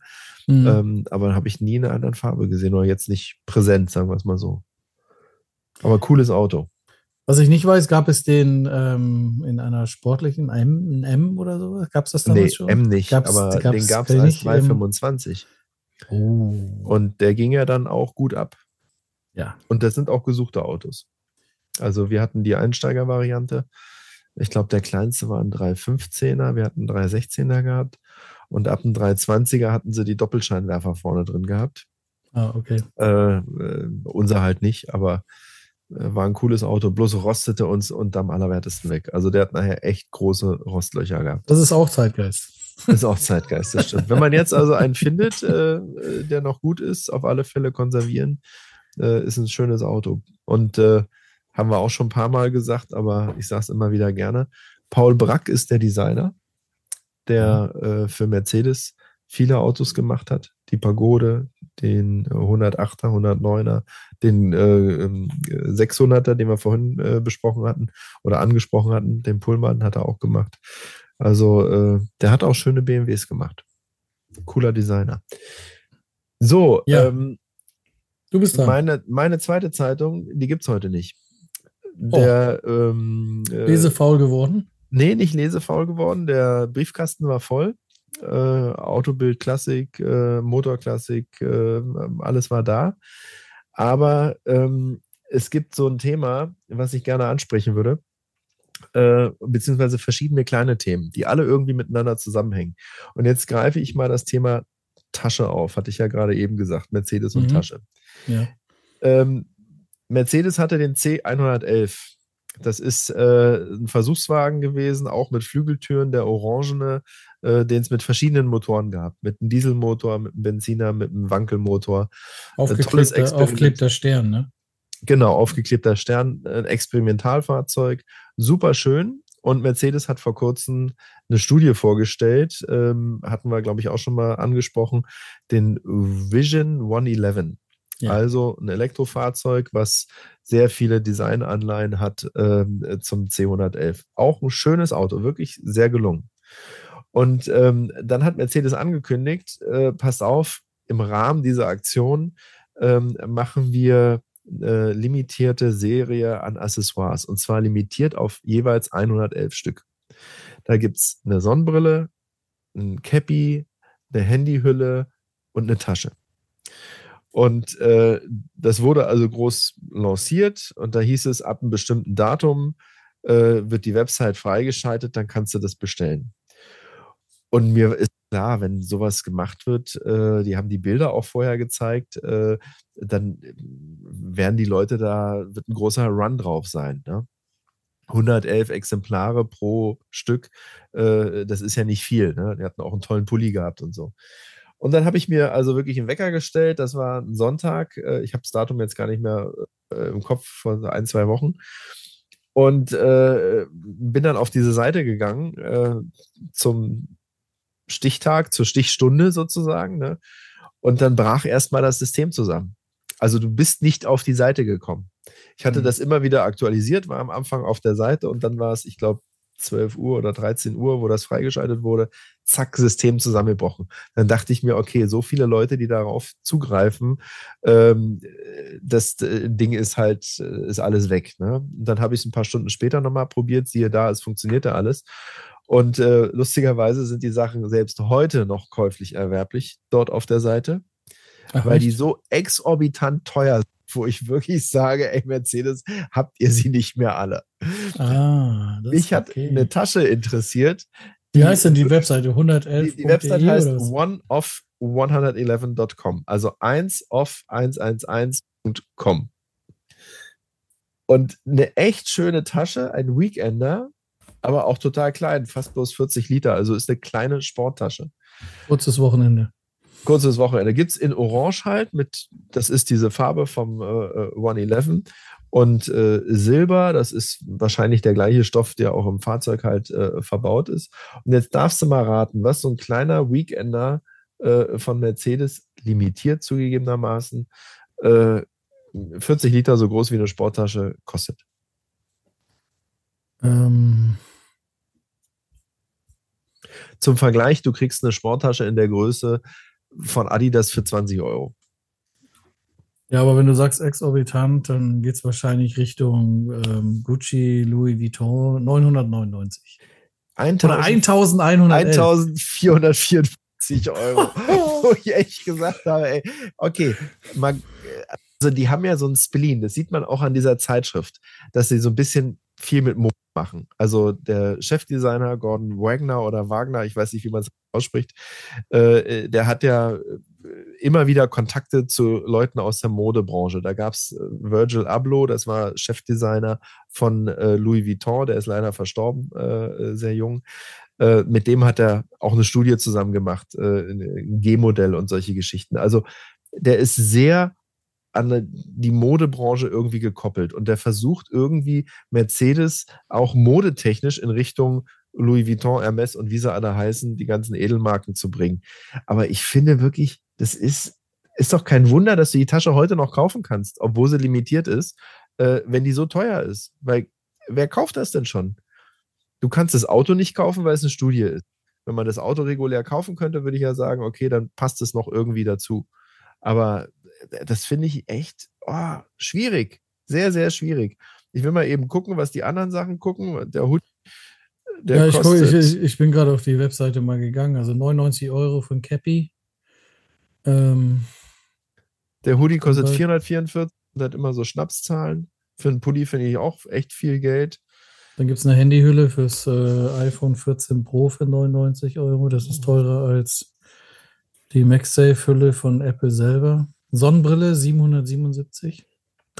Mhm. Ähm, aber habe ich nie eine andere Farbe gesehen oder jetzt nicht präsent, sagen wir es mal so. Aber cooles Auto. Was ich nicht weiß, gab es den ähm, in einer sportlichen M, ein M oder so? Gab es das damals nee, schon? M nicht, gab's, aber gab's, den gab es als 225. Oh. Und der ging ja dann auch gut ab. Ja. Und das sind auch gesuchte Autos. Also wir hatten die Einsteiger-Variante. Ich glaube, der kleinste war ein 315er, wir hatten einen 316er gehabt. Und ab dem 320er hatten sie die Doppelscheinwerfer vorne drin gehabt. Ah, okay. Äh, äh, unser halt nicht, aber war ein cooles Auto, bloß rostete uns und am allerwertesten weg. Also der hat nachher echt große Rostlöcher gehabt. Das ist auch Zeitgeist. Das ist auch Zeitgeist, das stimmt. Wenn man jetzt also einen findet, äh, der noch gut ist, auf alle Fälle konservieren, äh, ist ein schönes Auto. Und äh, haben wir auch schon ein paar Mal gesagt, aber ich sage es immer wieder gerne. Paul Brack ist der Designer, der äh, für Mercedes viele Autos gemacht hat. Die Pagode, den 108er, 109er, den äh, 600er, den wir vorhin äh, besprochen hatten oder angesprochen hatten, den Pullman hat er auch gemacht. Also äh, der hat auch schöne BMWs gemacht. Cooler Designer. So, ja. ähm, du bist dran. Meine, meine zweite Zeitung, die gibt es heute nicht. Oh. Der, oh. ähm, äh, lesefaul geworden? Nee, nicht lesefaul geworden. Der Briefkasten war voll äh, Autobild Klassik, äh, Motorklassik, äh, alles war da. Aber ähm, es gibt so ein Thema, was ich gerne ansprechen würde, äh, beziehungsweise verschiedene kleine Themen, die alle irgendwie miteinander zusammenhängen. Und jetzt greife ich mal das Thema Tasche auf, hatte ich ja gerade eben gesagt, Mercedes und mhm. Tasche. Ja. Ähm, Mercedes hatte den C111. Das ist äh, ein Versuchswagen gewesen, auch mit Flügeltüren, der orangene, äh, den es mit verschiedenen Motoren gab. Mit einem Dieselmotor, mit einem Benziner, mit einem Wankelmotor. Aufgeklebter, aufgeklebter Stern, ne? Genau, aufgeklebter Stern, ein Experimentalfahrzeug. Super schön. Und Mercedes hat vor kurzem eine Studie vorgestellt, ähm, hatten wir, glaube ich, auch schon mal angesprochen, den Vision 111. Ja. Also ein Elektrofahrzeug, was sehr viele Designanleihen hat ähm, zum C111. Auch ein schönes Auto, wirklich sehr gelungen. Und ähm, dann hat Mercedes angekündigt, äh, passt auf, im Rahmen dieser Aktion ähm, machen wir äh, limitierte Serie an Accessoires. Und zwar limitiert auf jeweils 111 Stück. Da gibt es eine Sonnenbrille, ein Cappy, eine Handyhülle und eine Tasche. Und äh, das wurde also groß lanciert und da hieß es, ab einem bestimmten Datum äh, wird die Website freigeschaltet, dann kannst du das bestellen. Und mir ist klar, wenn sowas gemacht wird, äh, die haben die Bilder auch vorher gezeigt, äh, dann werden die Leute da, wird ein großer Run drauf sein. Ne? 111 Exemplare pro Stück, äh, das ist ja nicht viel. Ne? Die hatten auch einen tollen Pulli gehabt und so. Und dann habe ich mir also wirklich einen Wecker gestellt. Das war ein Sonntag. Äh, ich habe das Datum jetzt gar nicht mehr äh, im Kopf vor ein, zwei Wochen. Und äh, bin dann auf diese Seite gegangen äh, zum Stichtag, zur Stichstunde sozusagen. Ne? Und dann brach erstmal das System zusammen. Also du bist nicht auf die Seite gekommen. Ich hatte mhm. das immer wieder aktualisiert, war am Anfang auf der Seite und dann war es, ich glaube, 12 Uhr oder 13 Uhr, wo das freigeschaltet wurde, zack, System zusammengebrochen. Dann dachte ich mir, okay, so viele Leute, die darauf zugreifen, ähm, das äh, Ding ist halt, äh, ist alles weg. Ne? Und dann habe ich es ein paar Stunden später nochmal probiert, siehe da, es funktionierte alles. Und äh, lustigerweise sind die Sachen selbst heute noch käuflich erwerblich dort auf der Seite, Ach, weil echt? die so exorbitant teuer sind wo ich wirklich sage, ey, Mercedes, habt ihr sie nicht mehr alle? Ah, Mich hat okay. eine Tasche interessiert. Wie heißt denn die Webseite? 111. Die, die Webseite heißt oneof111.com, also 1 of 111.com. Und eine echt schöne Tasche, ein Weekender, aber auch total klein, fast bloß 40 Liter, also ist eine kleine Sporttasche. Kurzes Wochenende. Kurzes Wochenende. Gibt es in Orange halt mit, das ist diese Farbe vom äh, 111 äh, und äh, Silber, das ist wahrscheinlich der gleiche Stoff, der auch im Fahrzeug halt äh, verbaut ist. Und jetzt darfst du mal raten, was so ein kleiner Weekender äh, von Mercedes, limitiert zugegebenermaßen, 40 äh, Liter so groß wie eine Sporttasche kostet. Ähm. Zum Vergleich, du kriegst eine Sporttasche in der Größe von Adidas für 20 Euro. Ja, aber wenn du sagst exorbitant, dann geht es wahrscheinlich Richtung ähm, Gucci, Louis Vuitton, 999. 1000, Oder 1454 Euro. Wo ich echt gesagt habe, ey, okay, man, also die haben ja so ein Spleen, das sieht man auch an dieser Zeitschrift, dass sie so ein bisschen viel mit Mode machen. Also der Chefdesigner Gordon Wagner oder Wagner, ich weiß nicht, wie man es ausspricht, äh, äh, der hat ja äh, immer wieder Kontakte zu Leuten aus der Modebranche. Da gab es Virgil Abloh, das war Chefdesigner von äh, Louis Vuitton, der ist leider verstorben, äh, sehr jung. Äh, mit dem hat er auch eine Studie zusammen gemacht, ein G-Modell und solche Geschichten. Also der ist sehr an die Modebranche irgendwie gekoppelt und der versucht irgendwie Mercedes auch modetechnisch in Richtung Louis Vuitton, Hermes und wie sie alle heißen, die ganzen Edelmarken zu bringen. Aber ich finde wirklich, das ist, ist doch kein Wunder, dass du die Tasche heute noch kaufen kannst, obwohl sie limitiert ist, äh, wenn die so teuer ist. Weil wer kauft das denn schon? Du kannst das Auto nicht kaufen, weil es eine Studie ist. Wenn man das Auto regulär kaufen könnte, würde ich ja sagen, okay, dann passt es noch irgendwie dazu. Aber das finde ich echt oh, schwierig. Sehr, sehr schwierig. Ich will mal eben gucken, was die anderen Sachen gucken. Der Hut, der ja, ich, kostet, ich, ich, bin gerade auf die Webseite mal gegangen. Also 99 Euro von Cappy. Ähm, der Hoodie kostet 444 und hat immer so Schnapszahlen. Für einen Pulli finde ich auch echt viel Geld. Dann gibt es eine Handyhülle fürs äh, iPhone 14 Pro für 99 Euro. Das ist teurer als die MagSafe-Hülle von Apple selber. Sonnenbrille 777.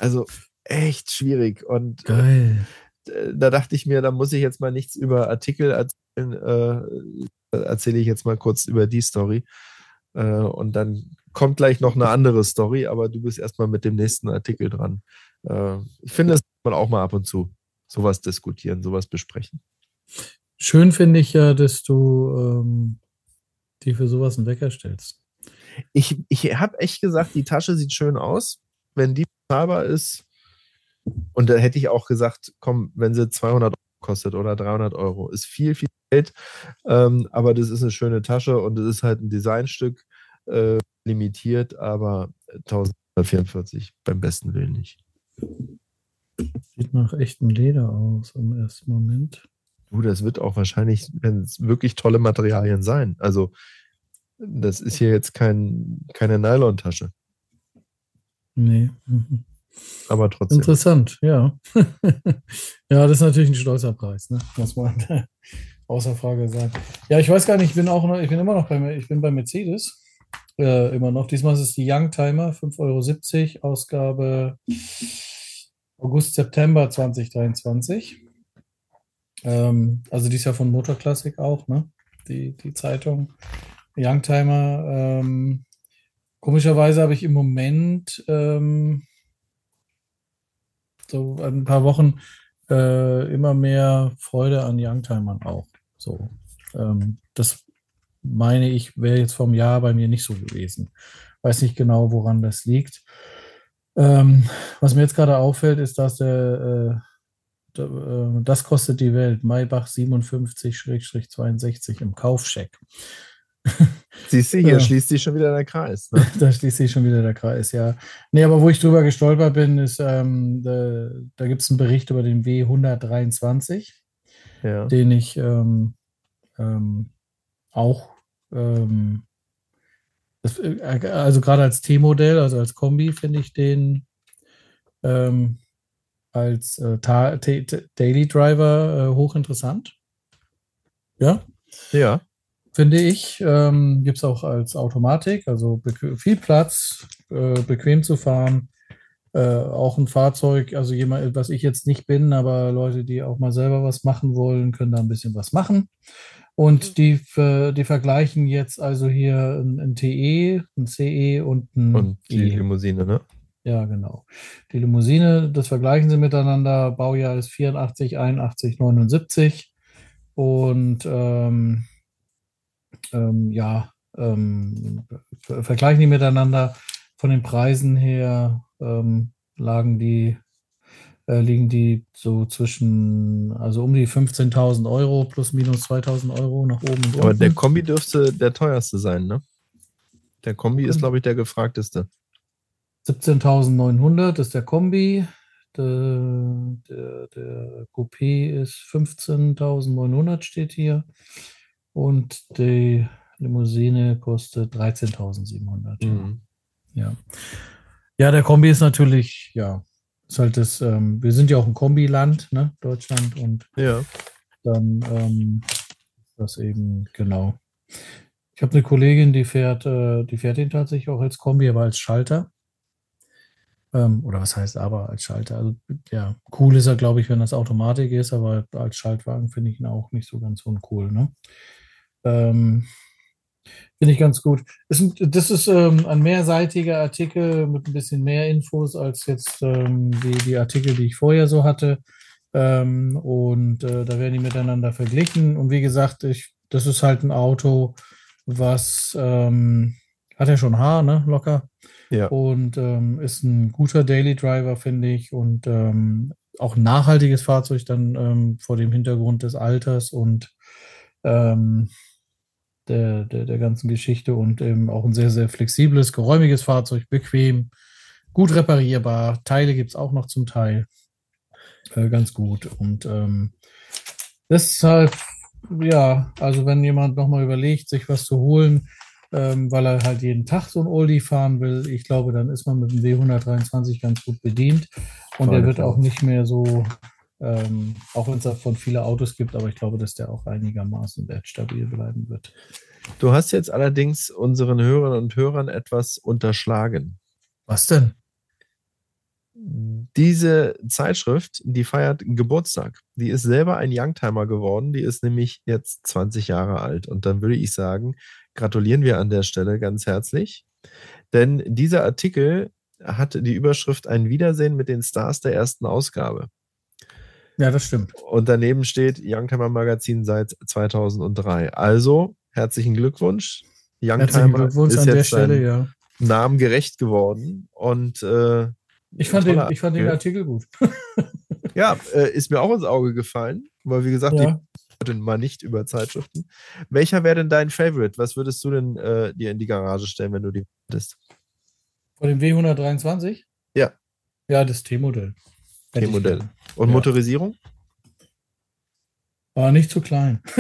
Also echt schwierig. Und äh, Geil. Äh, da dachte ich mir, da muss ich jetzt mal nichts über Artikel erzählen. Äh, erzähle ich jetzt mal kurz über die Story. Äh, und dann kommt gleich noch eine andere Story, aber du bist erstmal mit dem nächsten Artikel dran. Äh, ich finde, das kann man auch mal ab und zu sowas diskutieren, sowas besprechen. Schön finde ich ja, dass du ähm, die für sowas einen Wecker stellst. Ich, ich habe echt gesagt, die Tasche sieht schön aus. Wenn die bezahlbar ist, und da hätte ich auch gesagt, komm, wenn sie 200 Euro kostet oder 300 Euro, ist viel, viel Geld. Ähm, aber das ist eine schöne Tasche und es ist halt ein Designstück, äh, limitiert, aber 1144 beim besten Willen nicht. Sieht nach echtem Leder aus im ersten Moment. Du, das wird auch wahrscheinlich, wenn es wirklich tolle Materialien sein. Also das ist hier jetzt kein, keine Nylon-Tasche. Nee. Aber trotzdem. Interessant, ja. ja, das ist natürlich ein stolzer Preis, ne? muss man außer Frage sagen. Ja, ich weiß gar nicht, ich bin auch noch, ich bin immer noch bei, ich bin bei Mercedes. Äh, immer noch. Diesmal ist es die Youngtimer, 5,70 Euro, Ausgabe August, September 2023. Ähm, also dies Jahr von Motor Classic auch, ne? Die, die Zeitung. Youngtimer. Ähm, komischerweise habe ich im Moment ähm, so ein paar Wochen äh, immer mehr Freude an Youngtimern auch. So, ähm, das meine ich, wäre jetzt vom Jahr bei mir nicht so gewesen. Weiß nicht genau, woran das liegt. Ähm, was mir jetzt gerade auffällt, ist, dass der, äh, äh das kostet die Welt, Maybach 57-62 im Kaufscheck. Siehst du, hier schließt sich schon wieder der Kreis. Ne? da schließt sich schon wieder der Kreis, ja. Nee, aber wo ich drüber gestolpert bin, ist, ähm, da, da gibt es einen Bericht über den W123, ja. den ich ähm, ähm, auch, ähm, das, äh, also gerade als T-Modell, also als Kombi, finde ich den ähm, als äh, Daily Driver äh, hochinteressant. Ja? Ja finde ich. Ähm, Gibt es auch als Automatik, also viel Platz, äh, bequem zu fahren. Äh, auch ein Fahrzeug, also jemand, was ich jetzt nicht bin, aber Leute, die auch mal selber was machen wollen, können da ein bisschen was machen. Und mhm. die, die vergleichen jetzt also hier ein, ein TE, ein CE und ein Und die e. Limousine, ne? Ja, genau. Die Limousine, das vergleichen sie miteinander. Baujahr ist 84, 81, 79. Und ähm, ähm, ja, ähm, vergleichen die miteinander. Von den Preisen her ähm, lagen die, äh, liegen die so zwischen, also um die 15.000 Euro plus minus 2.000 Euro nach oben. Und Aber der Kombi dürfte der teuerste sein, ne? Der Kombi ist, glaube ich, der gefragteste. 17.900 ist der Kombi. Der, der, der Coupé ist 15.900 steht hier. Und die Limousine kostet 13.700. Mhm. Ja. Ja, der Kombi ist natürlich, ja, ist halt das, ähm, wir sind ja auch ein Kombiland, ne, Deutschland und ja. dann ähm, das eben, genau. Ich habe eine Kollegin, die fährt, äh, die fährt ihn tatsächlich auch als Kombi, aber als Schalter. Ähm, oder was heißt aber als Schalter? Also ja, cool ist er, glaube ich, wenn das Automatik ist, aber als Schaltwagen finde ich ihn auch nicht so ganz uncool, ne? Ähm, Finde ich ganz gut. Das ist, das ist ähm, ein mehrseitiger Artikel mit ein bisschen mehr Infos als jetzt ähm, die, die Artikel, die ich vorher so hatte. Ähm, und äh, da werden die miteinander verglichen. Und wie gesagt, ich, das ist halt ein Auto, was ähm, hat ja schon Haar, ne? Locker. Ja. Und ähm, ist ein guter Daily Driver, finde ich. Und ähm, auch ein nachhaltiges Fahrzeug dann vor dem Hintergrund des Alters und ähm, der, der, der ganzen Geschichte und eben auch ein sehr, sehr flexibles, geräumiges Fahrzeug, bequem, gut reparierbar. Teile gibt es auch noch zum Teil. Äh, ganz gut. Und ähm, deshalb, ja, also wenn jemand nochmal überlegt, sich was zu holen, ähm, weil er halt jeden Tag so ein Oldie fahren will, ich glaube, dann ist man mit dem W123 ganz gut bedient. Und der wird auch nicht mehr so ähm, auch wenn es davon viele Autos gibt, aber ich glaube, dass der auch einigermaßen wertstabil bleiben wird. Du hast jetzt allerdings unseren Hörern und Hörern etwas unterschlagen. Was denn? Diese Zeitschrift, die feiert Geburtstag. Die ist selber ein Youngtimer geworden. Die ist nämlich jetzt 20 Jahre alt. Und dann würde ich sagen, gratulieren wir an der Stelle ganz herzlich. Denn dieser Artikel hat die Überschrift Ein Wiedersehen mit den Stars der ersten Ausgabe. Ja, das stimmt. Und daneben steht Youngtimer Magazin seit 2003. Also, herzlichen Glückwunsch. Youngtimer Glückwunsch ist an der Stelle, ja. Namen gerecht geworden. Und äh, ich fand, den, ich fand den Artikel gut. ja, äh, ist mir auch ins Auge gefallen, weil wie gesagt, ja. die mal nicht über Zeitschriften. Welcher wäre denn dein Favorite? Was würdest du denn äh, dir in die Garage stellen, wenn du die hättest? Von dem W123? Ja. Ja, das T-Modell. T-Modell. Und ja. Motorisierung? War nicht zu klein.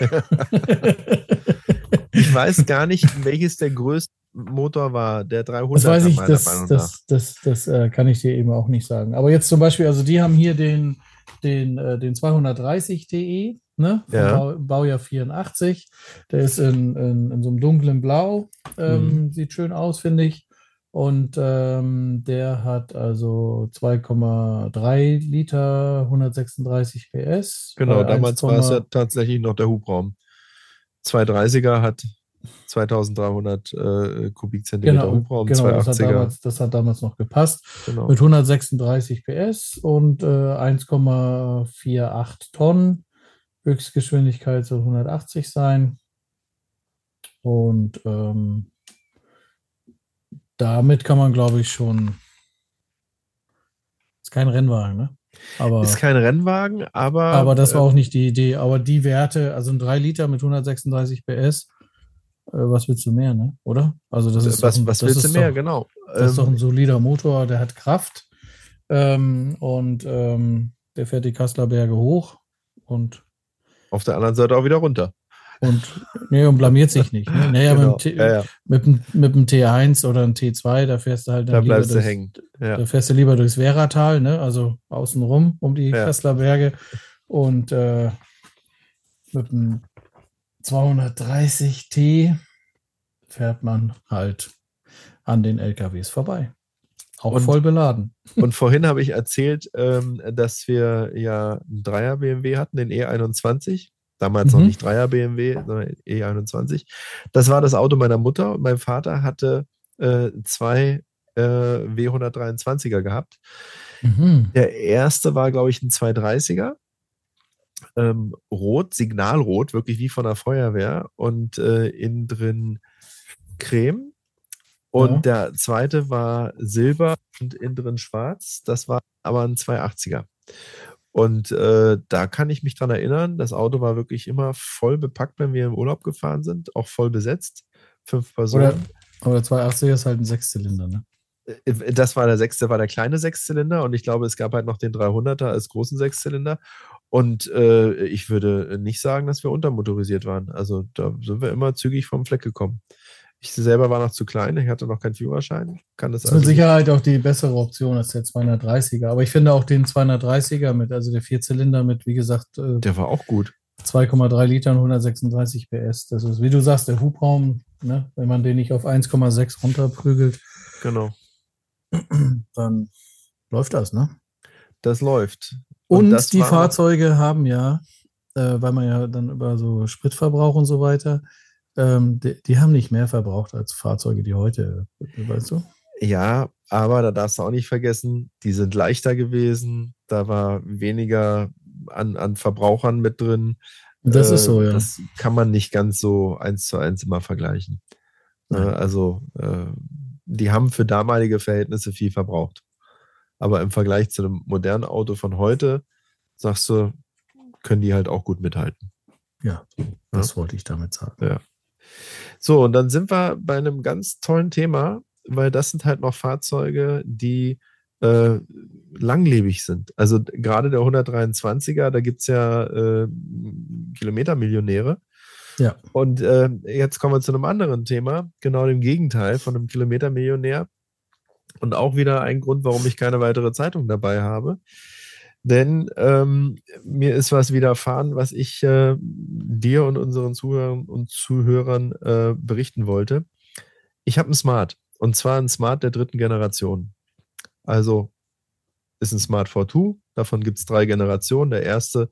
ich weiß gar nicht, welches der größte Motor war, der 300 Das weiß ich, das, das, das, das äh, kann ich dir eben auch nicht sagen. Aber jetzt zum Beispiel, also die haben hier den, den, äh, den 230 TE, ne? Ja. Bau, Baujahr 84. Der ist in, in, in so einem dunklen Blau. Ähm, mhm. Sieht schön aus, finde ich. Und ähm, der hat also 2,3 Liter, 136 PS. Genau, damals war es ja tatsächlich noch der Hubraum. 230er hat 2300 äh, Kubikzentimeter Genau, Hubraum, genau das, hat 280er. damals, das hat damals noch gepasst. Genau. Mit 136 PS und äh, 1,48 Tonnen. Höchstgeschwindigkeit soll 180 sein. Und ähm, damit kann man, glaube ich, schon. Ist kein Rennwagen, ne? Aber, Ist kein Rennwagen, aber. aber das war äh, auch nicht die Idee. Aber die Werte, also ein 3 Liter mit 136 PS, äh, was willst du mehr, ne? Oder? Also das ist was ein, was willst du mehr? Doch, genau. das ist doch Ähm, ein solider Motor, der hat Kraft ähm, und ähm, der fährt die Kasseler Berge hoch und, auf der anderen Seite auch wieder runter. Und, nee, und blamiert sich nicht. Ne? Naja, Genau. mit, dem T- ja, ja. mit, mit dem T1 oder einem T2, da fährst du halt dann Da bleibst du durchs, hängen. Ja. da fährst du lieber durchs Werratal, ne? also außenrum um die Ja. Berge und äh, mit dem 230T fährt man halt an den LKWs vorbei. Auch Und- voll beladen. Und vorhin habe ich erzählt, ähm, dass wir ja einen Dreier BMW hatten, den E21. Damals noch Mhm. nicht Dreier BMW, sondern E21. Das war das Auto meiner Mutter und mein Vater hatte äh, zwei äh, W123er gehabt. Mhm. Der erste war, glaube ich, ein 230er. Ähm, rot, Signalrot, wirklich wie von der Feuerwehr und äh, innen drin Creme. Und Ja. der zweite war Silber und innen drin schwarz. Das war aber ein 280er. Und äh, da kann ich mich dran erinnern, das Auto war wirklich immer voll bepackt, wenn wir im Urlaub gefahren sind, auch voll besetzt. Fünf Personen. Oder, oder 280 ist halt ein Sechszylinder, ne? Äh, Das war der sechste, war der kleine Sechszylinder und ich glaube, es gab halt noch den 300er als großen Sechszylinder. Und äh, ich würde nicht sagen, dass wir untermotorisiert waren. Also da sind wir immer zügig vom Fleck gekommen. Ich selber war noch zu klein, ich hatte noch keinen Führerschein. Kann das Das ist also mit nicht- Sicherheit auch die bessere Option als der 230er. Aber ich finde auch den 230er mit, also der Vierzylinder mit, wie gesagt, äh, Der war auch gut. 2,3 Litern, 136 PS. Das ist, wie du sagst, der Hubraum, ne? wenn man den nicht auf 1,6 runterprügelt, Genau. dann läuft das, ne? Das läuft. Und, das die Fahrzeuge haben ja, äh, weil man ja dann über so Spritverbrauch und so weiter, ähm, die, die haben nicht mehr verbraucht als Fahrzeuge, die heute, weißt du? Ja, aber da darfst du auch nicht vergessen, die sind leichter gewesen. Da war weniger an, an Verbrauchern mit drin. Das Äh, ist so, ja. Das kann man nicht ganz so eins zu eins immer vergleichen. Äh, also, äh, die haben für damalige Verhältnisse viel verbraucht. Aber im Vergleich zu einem modernen Auto von heute, sagst du, können die halt auch gut mithalten. ja, das wollte ich damit sagen. Ja. So, und dann sind wir bei einem ganz tollen Thema, weil das sind halt noch Fahrzeuge, die äh, langlebig sind. Also gerade der 123er, da gibt es ja äh, Kilometermillionäre. Ja. Und äh, jetzt kommen wir zu einem anderen Thema, genau dem Gegenteil von einem Kilometermillionär. Und auch wieder ein Grund, warum ich keine weitere Zeitung dabei habe. Denn ähm, mir ist was widerfahren, was ich äh, dir und unseren Zuhörern und Zuhörern äh, berichten wollte. Ich habe ein Smart. Und zwar ein Smart der dritten Generation. Also ist ein Smart V2. Davon gibt es drei Generationen. Der erste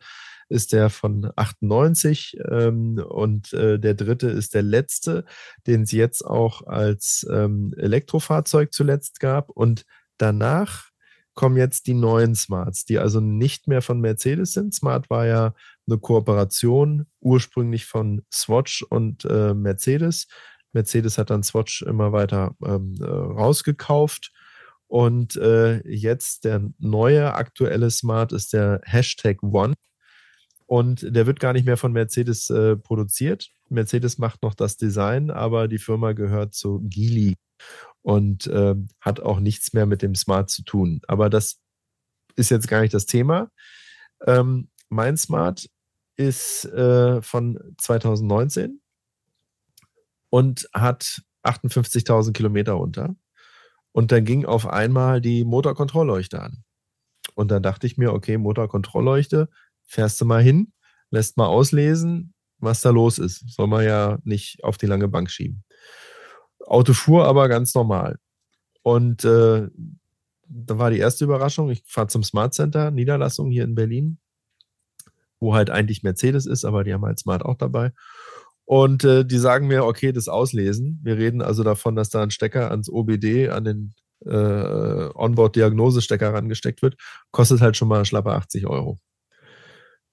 ist der von 98 ähm, und äh, der dritte ist der letzte, den es jetzt auch als ähm, Elektrofahrzeug zuletzt gab. Und danach kommen jetzt die neuen Smarts, die also nicht mehr von Mercedes sind. Smart war ja eine Kooperation ursprünglich von Swatch und äh, Mercedes. Mercedes hat dann Swatch immer weiter ähm, äh, rausgekauft. Und äh, jetzt der neue aktuelle Smart ist der Hashtag One. Und der wird gar nicht mehr von Mercedes äh, produziert. Mercedes macht noch das Design, aber die Firma gehört zu Geely und äh, hat auch nichts mehr mit dem Smart zu tun. Aber das ist jetzt gar nicht das Thema. Ähm, mein Smart ist äh, von 2019 und hat 58.000 Kilometer unter. Und dann ging auf einmal die Motorkontrollleuchte an. Und dann dachte ich mir, okay, Motorkontrollleuchte, fährst du mal hin, lässt mal auslesen, was da los ist. Soll man ja nicht auf die lange Bank schieben. Auto fuhr aber ganz normal. Und äh, da war die erste Überraschung. Ich fahre zum Smart Center, Niederlassung hier in Berlin, wo halt eigentlich Mercedes ist, aber die haben halt Smart auch dabei. Und äh, die sagen mir, okay, das auslesen. Wir reden also davon, dass da ein Stecker ans OBD, an den äh, Onboard-Diagnosestecker rangesteckt wird. Kostet halt schon mal schlappe 80 Euro.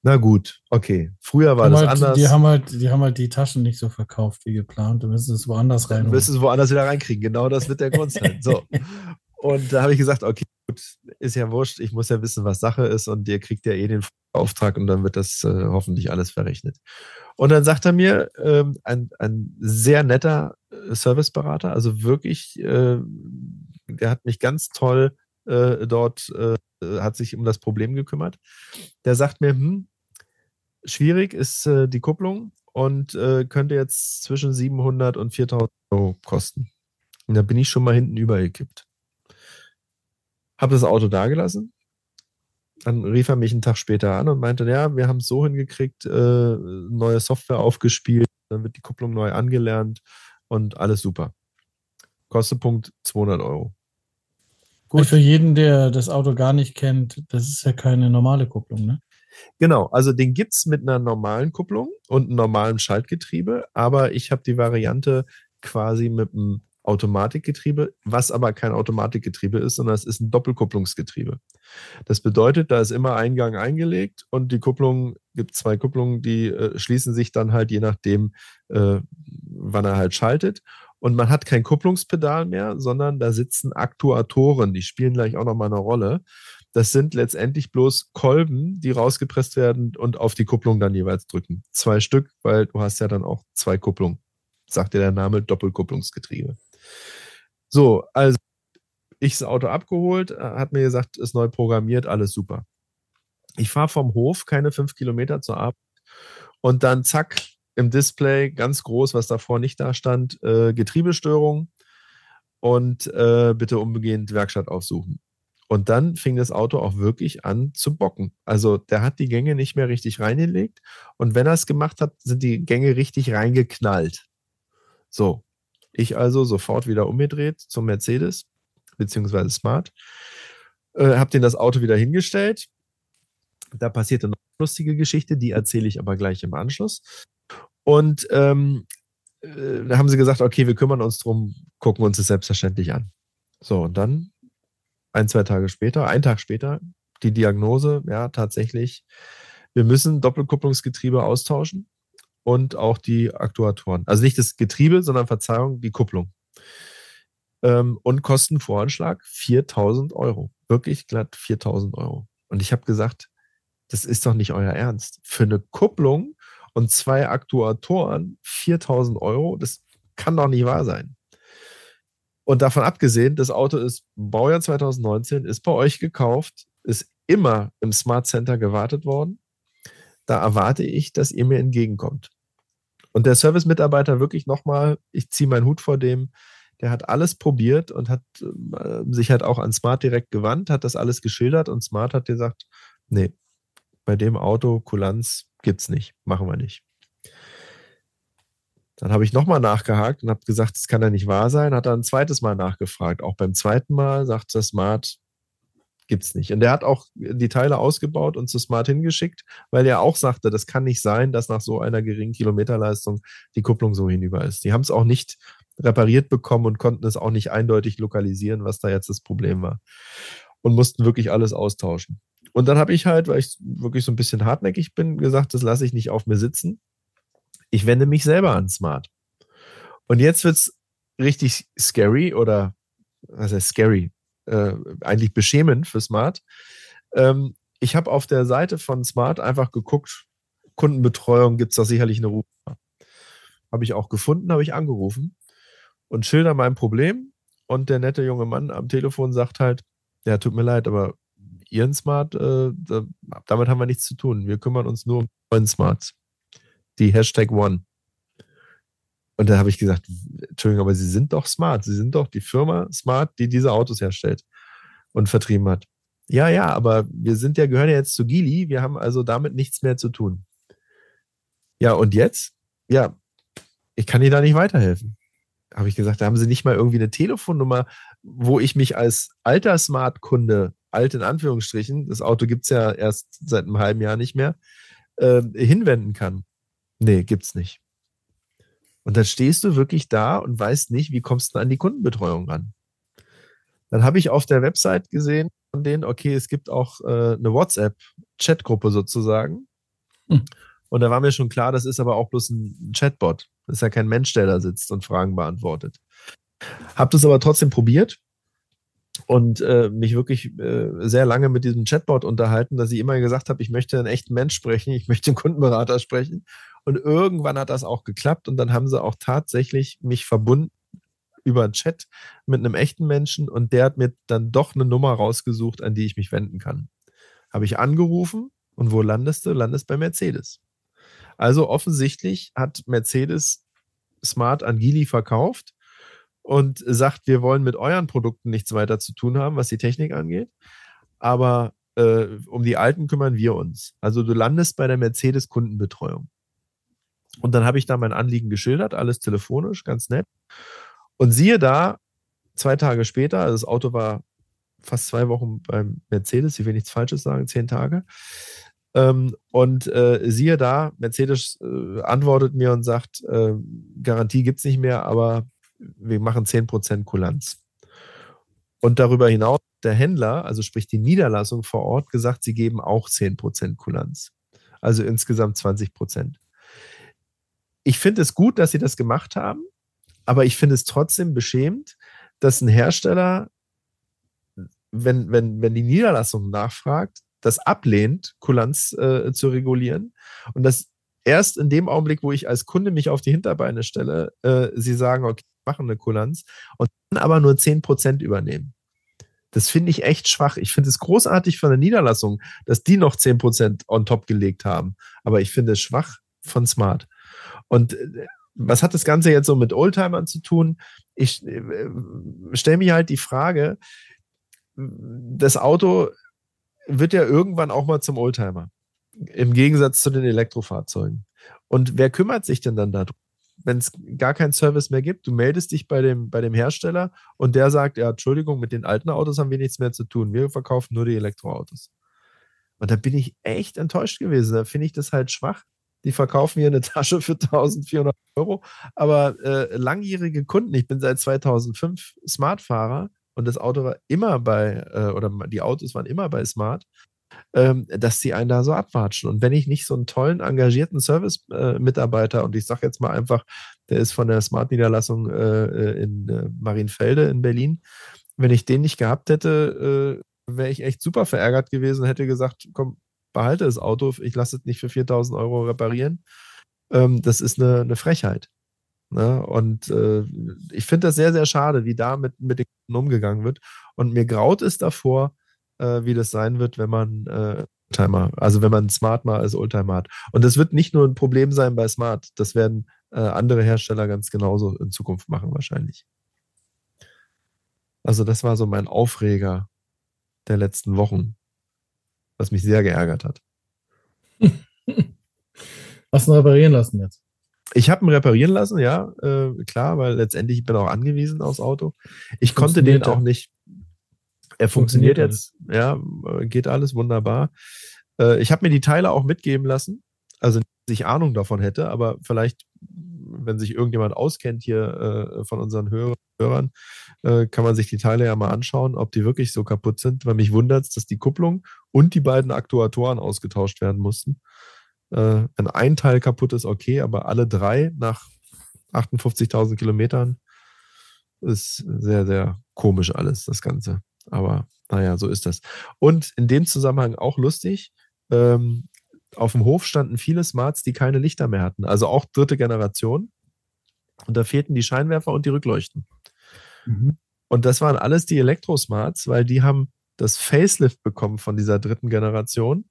Na gut, okay. Früher war das halt, anders. Die haben, halt, die haben halt die Taschen nicht so verkauft wie geplant. Du müssen es woanders rein. Du müssen es woanders wieder reinkriegen. Genau das wird der Grund sein. So. Und da habe ich gesagt, okay, gut, ist ja wurscht. Ich muss ja wissen, was Sache ist. Und ihr kriegt ja eh den Auftrag und dann wird das äh, hoffentlich alles verrechnet. Und dann sagt er mir, ähm, ein, ein sehr netter äh, Serviceberater, also wirklich, äh, der hat mich ganz toll äh, dort, äh, hat sich um das Problem gekümmert. Der sagt mir, hm, schwierig ist äh, die Kupplung und äh, könnte jetzt zwischen 700 und 4000 Euro kosten. Und da bin ich schon mal hinten übergekippt. Habe das Auto dagelassen. Dann rief er mich einen Tag später an und meinte, ja, wir haben es so hingekriegt, äh, neue Software aufgespielt, dann wird die Kupplung neu angelernt und alles super. Kostepunkt 200 Euro. Gut. Für jeden, der das Auto gar nicht kennt, das ist ja keine normale Kupplung, ne? Genau, also den gibt es mit einer normalen Kupplung und einem normalen Schaltgetriebe, aber ich habe die Variante quasi mit einem Automatikgetriebe, was aber kein Automatikgetriebe ist, sondern es ist ein Doppelkupplungsgetriebe. Das bedeutet, da ist immer ein Gang eingelegt und die Kupplung, gibt zwei Kupplungen, die äh, schließen sich dann halt je nachdem, äh, wann er halt schaltet. Und man hat kein Kupplungspedal mehr, sondern da sitzen Aktuatoren, die spielen gleich auch nochmal eine Rolle. Das sind letztendlich bloß Kolben, die rausgepresst werden und auf die Kupplung dann jeweils drücken. Zwei Stück, weil du hast ja dann auch zwei Kupplungen. Sagt dir der Name Doppelkupplungsgetriebe. So, also ich das Auto abgeholt, äh, hat mir gesagt, ist neu programmiert, alles super. Ich fahre vom Hof keine fünf Kilometer zur Arbeit und dann zack, im Display ganz groß, was davor nicht da stand, äh, Getriebestörung und äh, bitte umgehend Werkstatt aufsuchen. Und dann fing das Auto auch wirklich an zu bocken. Also der hat die Gänge nicht mehr richtig reingelegt. Und wenn er es gemacht hat, sind die Gänge richtig reingeknallt. So. Ich also sofort wieder umgedreht zum Mercedes, beziehungsweise Smart. Äh, hab den das Auto wieder hingestellt. Da passierte noch eine lustige Geschichte, die erzähle ich aber gleich im Anschluss. Und ähm, äh, da haben sie gesagt, okay, wir kümmern uns drum, gucken uns das selbstverständlich an. So, und dann ein, zwei Tage später, ein Tag später, die Diagnose, ja, tatsächlich, wir müssen Doppelkupplungsgetriebe austauschen und auch die Aktuatoren. Also nicht das Getriebe, sondern Verzeihung, die Kupplung. Ähm, und Kostenvoranschlag 4000 Euro. Wirklich glatt 4000 Euro. Und ich habe gesagt, das ist doch nicht euer Ernst. Für eine Kupplung und zwei Aktuatoren 4000 Euro, das kann doch nicht wahr sein. Und davon abgesehen, das Auto ist Baujahr 2019, ist bei euch gekauft, ist immer im Smart Center gewartet worden. Da erwarte ich, dass ihr mir entgegenkommt. Und der Service-Mitarbeiter wirklich nochmal, ich ziehe meinen Hut vor dem, der hat alles probiert und hat äh, sich halt auch an Smart direkt gewandt, hat das alles geschildert und Smart hat gesagt, nee, bei dem Auto Kulanz gibt's nicht, machen wir nicht. Dann habe ich nochmal nachgehakt und habe gesagt, das kann ja nicht wahr sein. Hat er ein zweites Mal nachgefragt. Auch beim zweiten Mal sagt der Smart, gibt's nicht. Und der hat auch die Teile ausgebaut und zu Smart hingeschickt, weil er auch sagte, das kann nicht sein, dass nach so einer geringen Kilometerleistung die Kupplung so hinüber ist. Die haben es auch nicht repariert bekommen und konnten es auch nicht eindeutig lokalisieren, was da jetzt das Problem war. Und mussten wirklich alles austauschen. Und dann habe ich halt, weil ich wirklich so ein bisschen hartnäckig bin, gesagt, das lasse ich nicht auf mir sitzen. Ich wende mich selber an Smart. Und jetzt wird es richtig scary oder was heißt scary? Äh, eigentlich beschämend für Smart. Ähm, ich habe auf der Seite von Smart einfach geguckt, Kundenbetreuung gibt es da sicherlich eine Rufe. Habe ich auch gefunden, habe ich angerufen und schilder mein Problem. Und der nette junge Mann am Telefon sagt halt, ja, tut mir leid, aber Ihren Smart, äh, da, damit haben wir nichts zu tun. Wir kümmern uns nur um neuen Smarts. Die Hashtag One. Und da habe ich gesagt, Entschuldigung, aber Sie sind doch smart. Sie sind doch die Firma Smart, die diese Autos herstellt und vertrieben hat. Ja, ja, aber wir sind ja, gehören ja jetzt zu Gili. Wir haben also damit nichts mehr zu tun. Ja, und jetzt? Ja, ich kann Ihnen da nicht weiterhelfen. Habe ich gesagt, da haben Sie nicht mal irgendwie eine Telefonnummer, wo ich mich als alter Smart-Kunde alt in Anführungsstrichen, das Auto gibt es ja erst seit einem halben Jahr nicht mehr, äh, hinwenden kann. Nee, gibt's nicht. Und dann stehst du wirklich da und weißt nicht, wie kommst du an die Kundenbetreuung ran. Dann habe ich auf der Website gesehen von denen, okay, es gibt auch äh, eine WhatsApp-Chatgruppe sozusagen. Hm. Und da war mir schon klar, das ist aber auch bloß ein Chatbot. Das ist ja kein Mensch, der da sitzt und Fragen beantwortet. Hab das aber trotzdem probiert und äh, mich wirklich äh, sehr lange mit diesem Chatbot unterhalten, dass ich immer gesagt habe, ich möchte einen echten Mensch sprechen, ich möchte einen Kundenberater sprechen. Und irgendwann hat das auch geklappt und dann haben sie auch tatsächlich mich verbunden über einen Chat mit einem echten Menschen und der hat mir dann doch eine Nummer rausgesucht, an die ich mich wenden kann. Habe ich angerufen und wo landest du? Landest bei Mercedes. Also offensichtlich hat Mercedes Smart an Gili verkauft und sagt, wir wollen mit euren Produkten nichts weiter zu tun haben, was die Technik angeht. Aber äh, um die alten kümmern wir uns. Also du landest bei der Mercedes Kundenbetreuung. Und dann habe ich da mein Anliegen geschildert, alles telefonisch, ganz nett. Und siehe da, zwei Tage später, also das Auto war fast zwei Wochen beim Mercedes, ich will nichts Falsches sagen, zehn Tage. Ähm, und äh, siehe da, Mercedes äh, antwortet mir und sagt, äh, Garantie gibt es nicht mehr, aber wir machen 10% Kulanz. Und darüber hinaus der Händler, also sprich die Niederlassung vor Ort, gesagt, sie geben auch 10% Kulanz. Also insgesamt 20%. Ich finde es gut, dass sie das gemacht haben. Aber ich finde es trotzdem beschämend, dass ein Hersteller, wenn, wenn, wenn die Niederlassung nachfragt, das ablehnt, Kulanz äh, zu regulieren. Und das erst in dem Augenblick, wo ich als Kunde mich auf die Hinterbeine stelle, äh, sie sagen, okay, machen eine Kulanz und dann aber nur 10% übernehmen. Das finde ich echt schwach. Ich finde es großartig von der Niederlassung, dass die noch 10% on top gelegt haben. Aber ich finde es schwach von Smart. Und äh, was hat das Ganze jetzt so mit Oldtimern zu tun? Ich äh, stelle mir halt die Frage, das Auto wird ja irgendwann auch mal zum Oldtimer. Im Gegensatz zu den Elektrofahrzeugen. Und wer kümmert sich denn dann darum? Wenn es gar keinen Service mehr gibt, du meldest dich bei dem, bei dem Hersteller und der sagt, ja, Entschuldigung, mit den alten Autos haben wir nichts mehr zu tun. Wir verkaufen nur die Elektroautos. Und da bin ich echt enttäuscht gewesen. Da finde ich das halt schwach, die verkaufen hier eine Tasche für 1400 Euro. Aber äh, langjährige Kunden, ich bin seit 2005 Smart-Fahrer und das Auto war immer bei, äh, oder die Autos waren immer bei Smart, ähm, dass die einen da so abwatschen. Und wenn ich nicht so einen tollen, engagierten Service-Mitarbeiter, äh, und ich sage jetzt mal einfach, der ist von der Smart-Niederlassung äh, äh, in Marienfelde in Berlin, wenn ich den nicht gehabt hätte, wäre ich echt super verärgert gewesen und hätte gesagt, komm, behalte das Auto, ich lasse es nicht für 4000 Euro reparieren. Ähm, das ist eine, eine Frechheit. Ne? Und äh, ich finde das sehr, sehr schade, wie da mit, mit den Kunden umgegangen wird. Und mir graut es davor, äh, wie das sein wird, wenn man äh, Oldtimer, also wenn man Smart mal als Oldtimer hat. Und das wird nicht nur ein Problem sein bei Smart, das werden äh, andere Hersteller ganz genauso in Zukunft machen wahrscheinlich. Also das war so mein Aufreger der letzten Wochen was mich sehr geärgert hat. Hast du ihn reparieren lassen jetzt? Ich habe ihn reparieren lassen, ja, äh, klar, weil letztendlich bin ich auch angewiesen aufs Auto. Ich konnte den auch nicht. Er funktioniert, funktioniert jetzt, ja, geht alles wunderbar. Äh, ich habe mir die Teile auch mitgeben lassen, also dass ich Ahnung davon hätte, aber vielleicht, wenn sich irgendjemand auskennt hier äh, von unseren Hörern, äh, kann man sich die Teile ja mal anschauen, ob die wirklich so kaputt sind, weil mich wundert es, dass die Kupplung und die beiden Aktuatoren ausgetauscht werden mussten. Äh, wenn ein Teil kaputt ist, okay, aber alle drei nach 58.000 Kilometern ist sehr, sehr komisch alles, das Ganze. Aber naja, so ist das. Und in dem Zusammenhang auch lustig, ähm, auf dem Hof standen viele Smarts, die keine Lichter mehr hatten, also auch dritte Generation. Und da fehlten die Scheinwerfer und die Rückleuchten. Mhm. Und das waren alles die Elektrosmarts, weil die haben das Facelift bekommen von dieser dritten Generation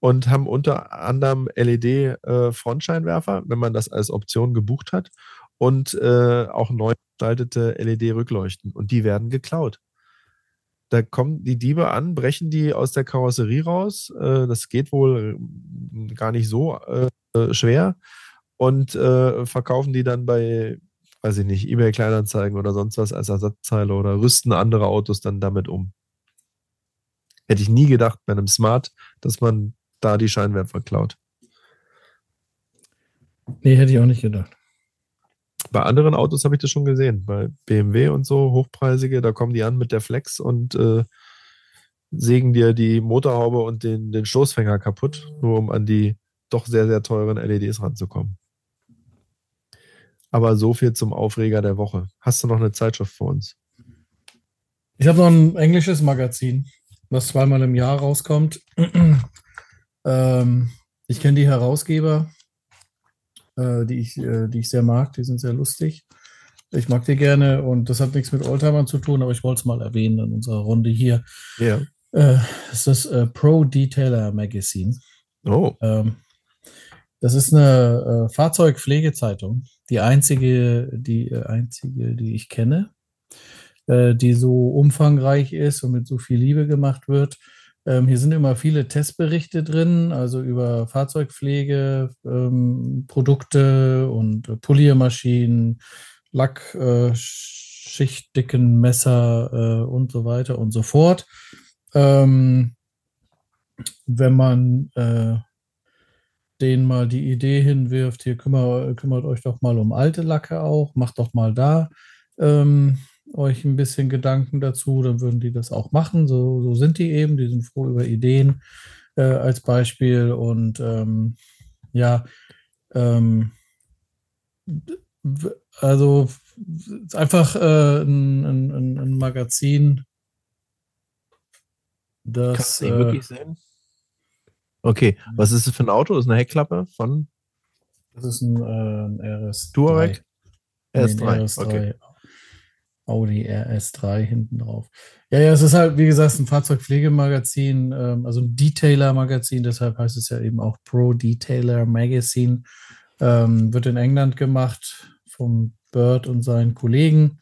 und haben unter anderem LED-Frontscheinwerfer, äh, wenn man das als Option gebucht hat, und äh, auch neu gestaltete LED-Rückleuchten. Und die werden geklaut. Da kommen die Diebe an, brechen die aus der Karosserie raus. Äh, das geht wohl äh, gar nicht so äh, schwer und verkaufen die dann bei weiß ich nicht, eBay Kleinanzeigen oder sonst was als Ersatzteile oder rüsten andere Autos dann damit um. Hätte ich nie gedacht bei einem Smart, dass man da die Scheinwerfer klaut. Nee, hätte ich auch nicht gedacht. Bei anderen Autos habe ich das schon gesehen. Bei BMW und so, hochpreisige, da kommen die an mit der Flex und äh, sägen dir die Motorhaube und den, den Stoßfänger kaputt, nur um an die doch sehr, sehr teuren LEDs ranzukommen. Aber so viel zum Aufreger der Woche. Hast du noch eine Zeitschrift für uns? Ich habe noch ein englisches Magazin, was zweimal im Jahr rauskommt. ähm, ich kenne die Herausgeber, äh, die, ich, äh, die ich sehr mag. Die sind sehr lustig. Ich mag die gerne und das hat nichts mit Oldtimern zu tun, aber ich wollte es mal erwähnen in unserer Runde hier. Ja. Äh, ist das äh, Pro Detailer Magazine. Oh. Ähm, das ist eine äh, Fahrzeugpflegezeitung, die einzige, die äh, einzige, die ich kenne, die so umfangreich ist und mit so viel Liebe gemacht wird. Ähm, hier sind immer viele Testberichte drin, also über Fahrzeugpflege, ähm, Produkte und äh, Poliermaschinen, Lack, äh, Messer äh, und so weiter und so fort. Ähm, wenn man äh, denen mal die Idee hinwirft, hier kümmert, kümmert euch doch mal um alte Lacke auch, macht doch mal da ähm, euch ein bisschen Gedanken dazu, dann würden die das auch machen. So, so sind die eben, die sind froh über Ideen äh, als Beispiel. Und ähm, ja, ähm, also einfach äh, ein, ein, ein, Magazin, das. Kannst du äh, wirklich sehen? Okay, was ist das für ein Auto? Das ist eine Heckklappe von? Das ist ein, äh, ein RS. Touareg? RS3. Nee, RS3. Okay. Audi RS3 hinten drauf. Ja, ja, es ist halt, wie gesagt, ein Fahrzeugpflegemagazin, ähm, also ein Detailer-Magazin, deshalb heißt es ja eben auch Pro Detailer Magazine. Ähm, wird in England gemacht vom Bird und seinen Kollegen.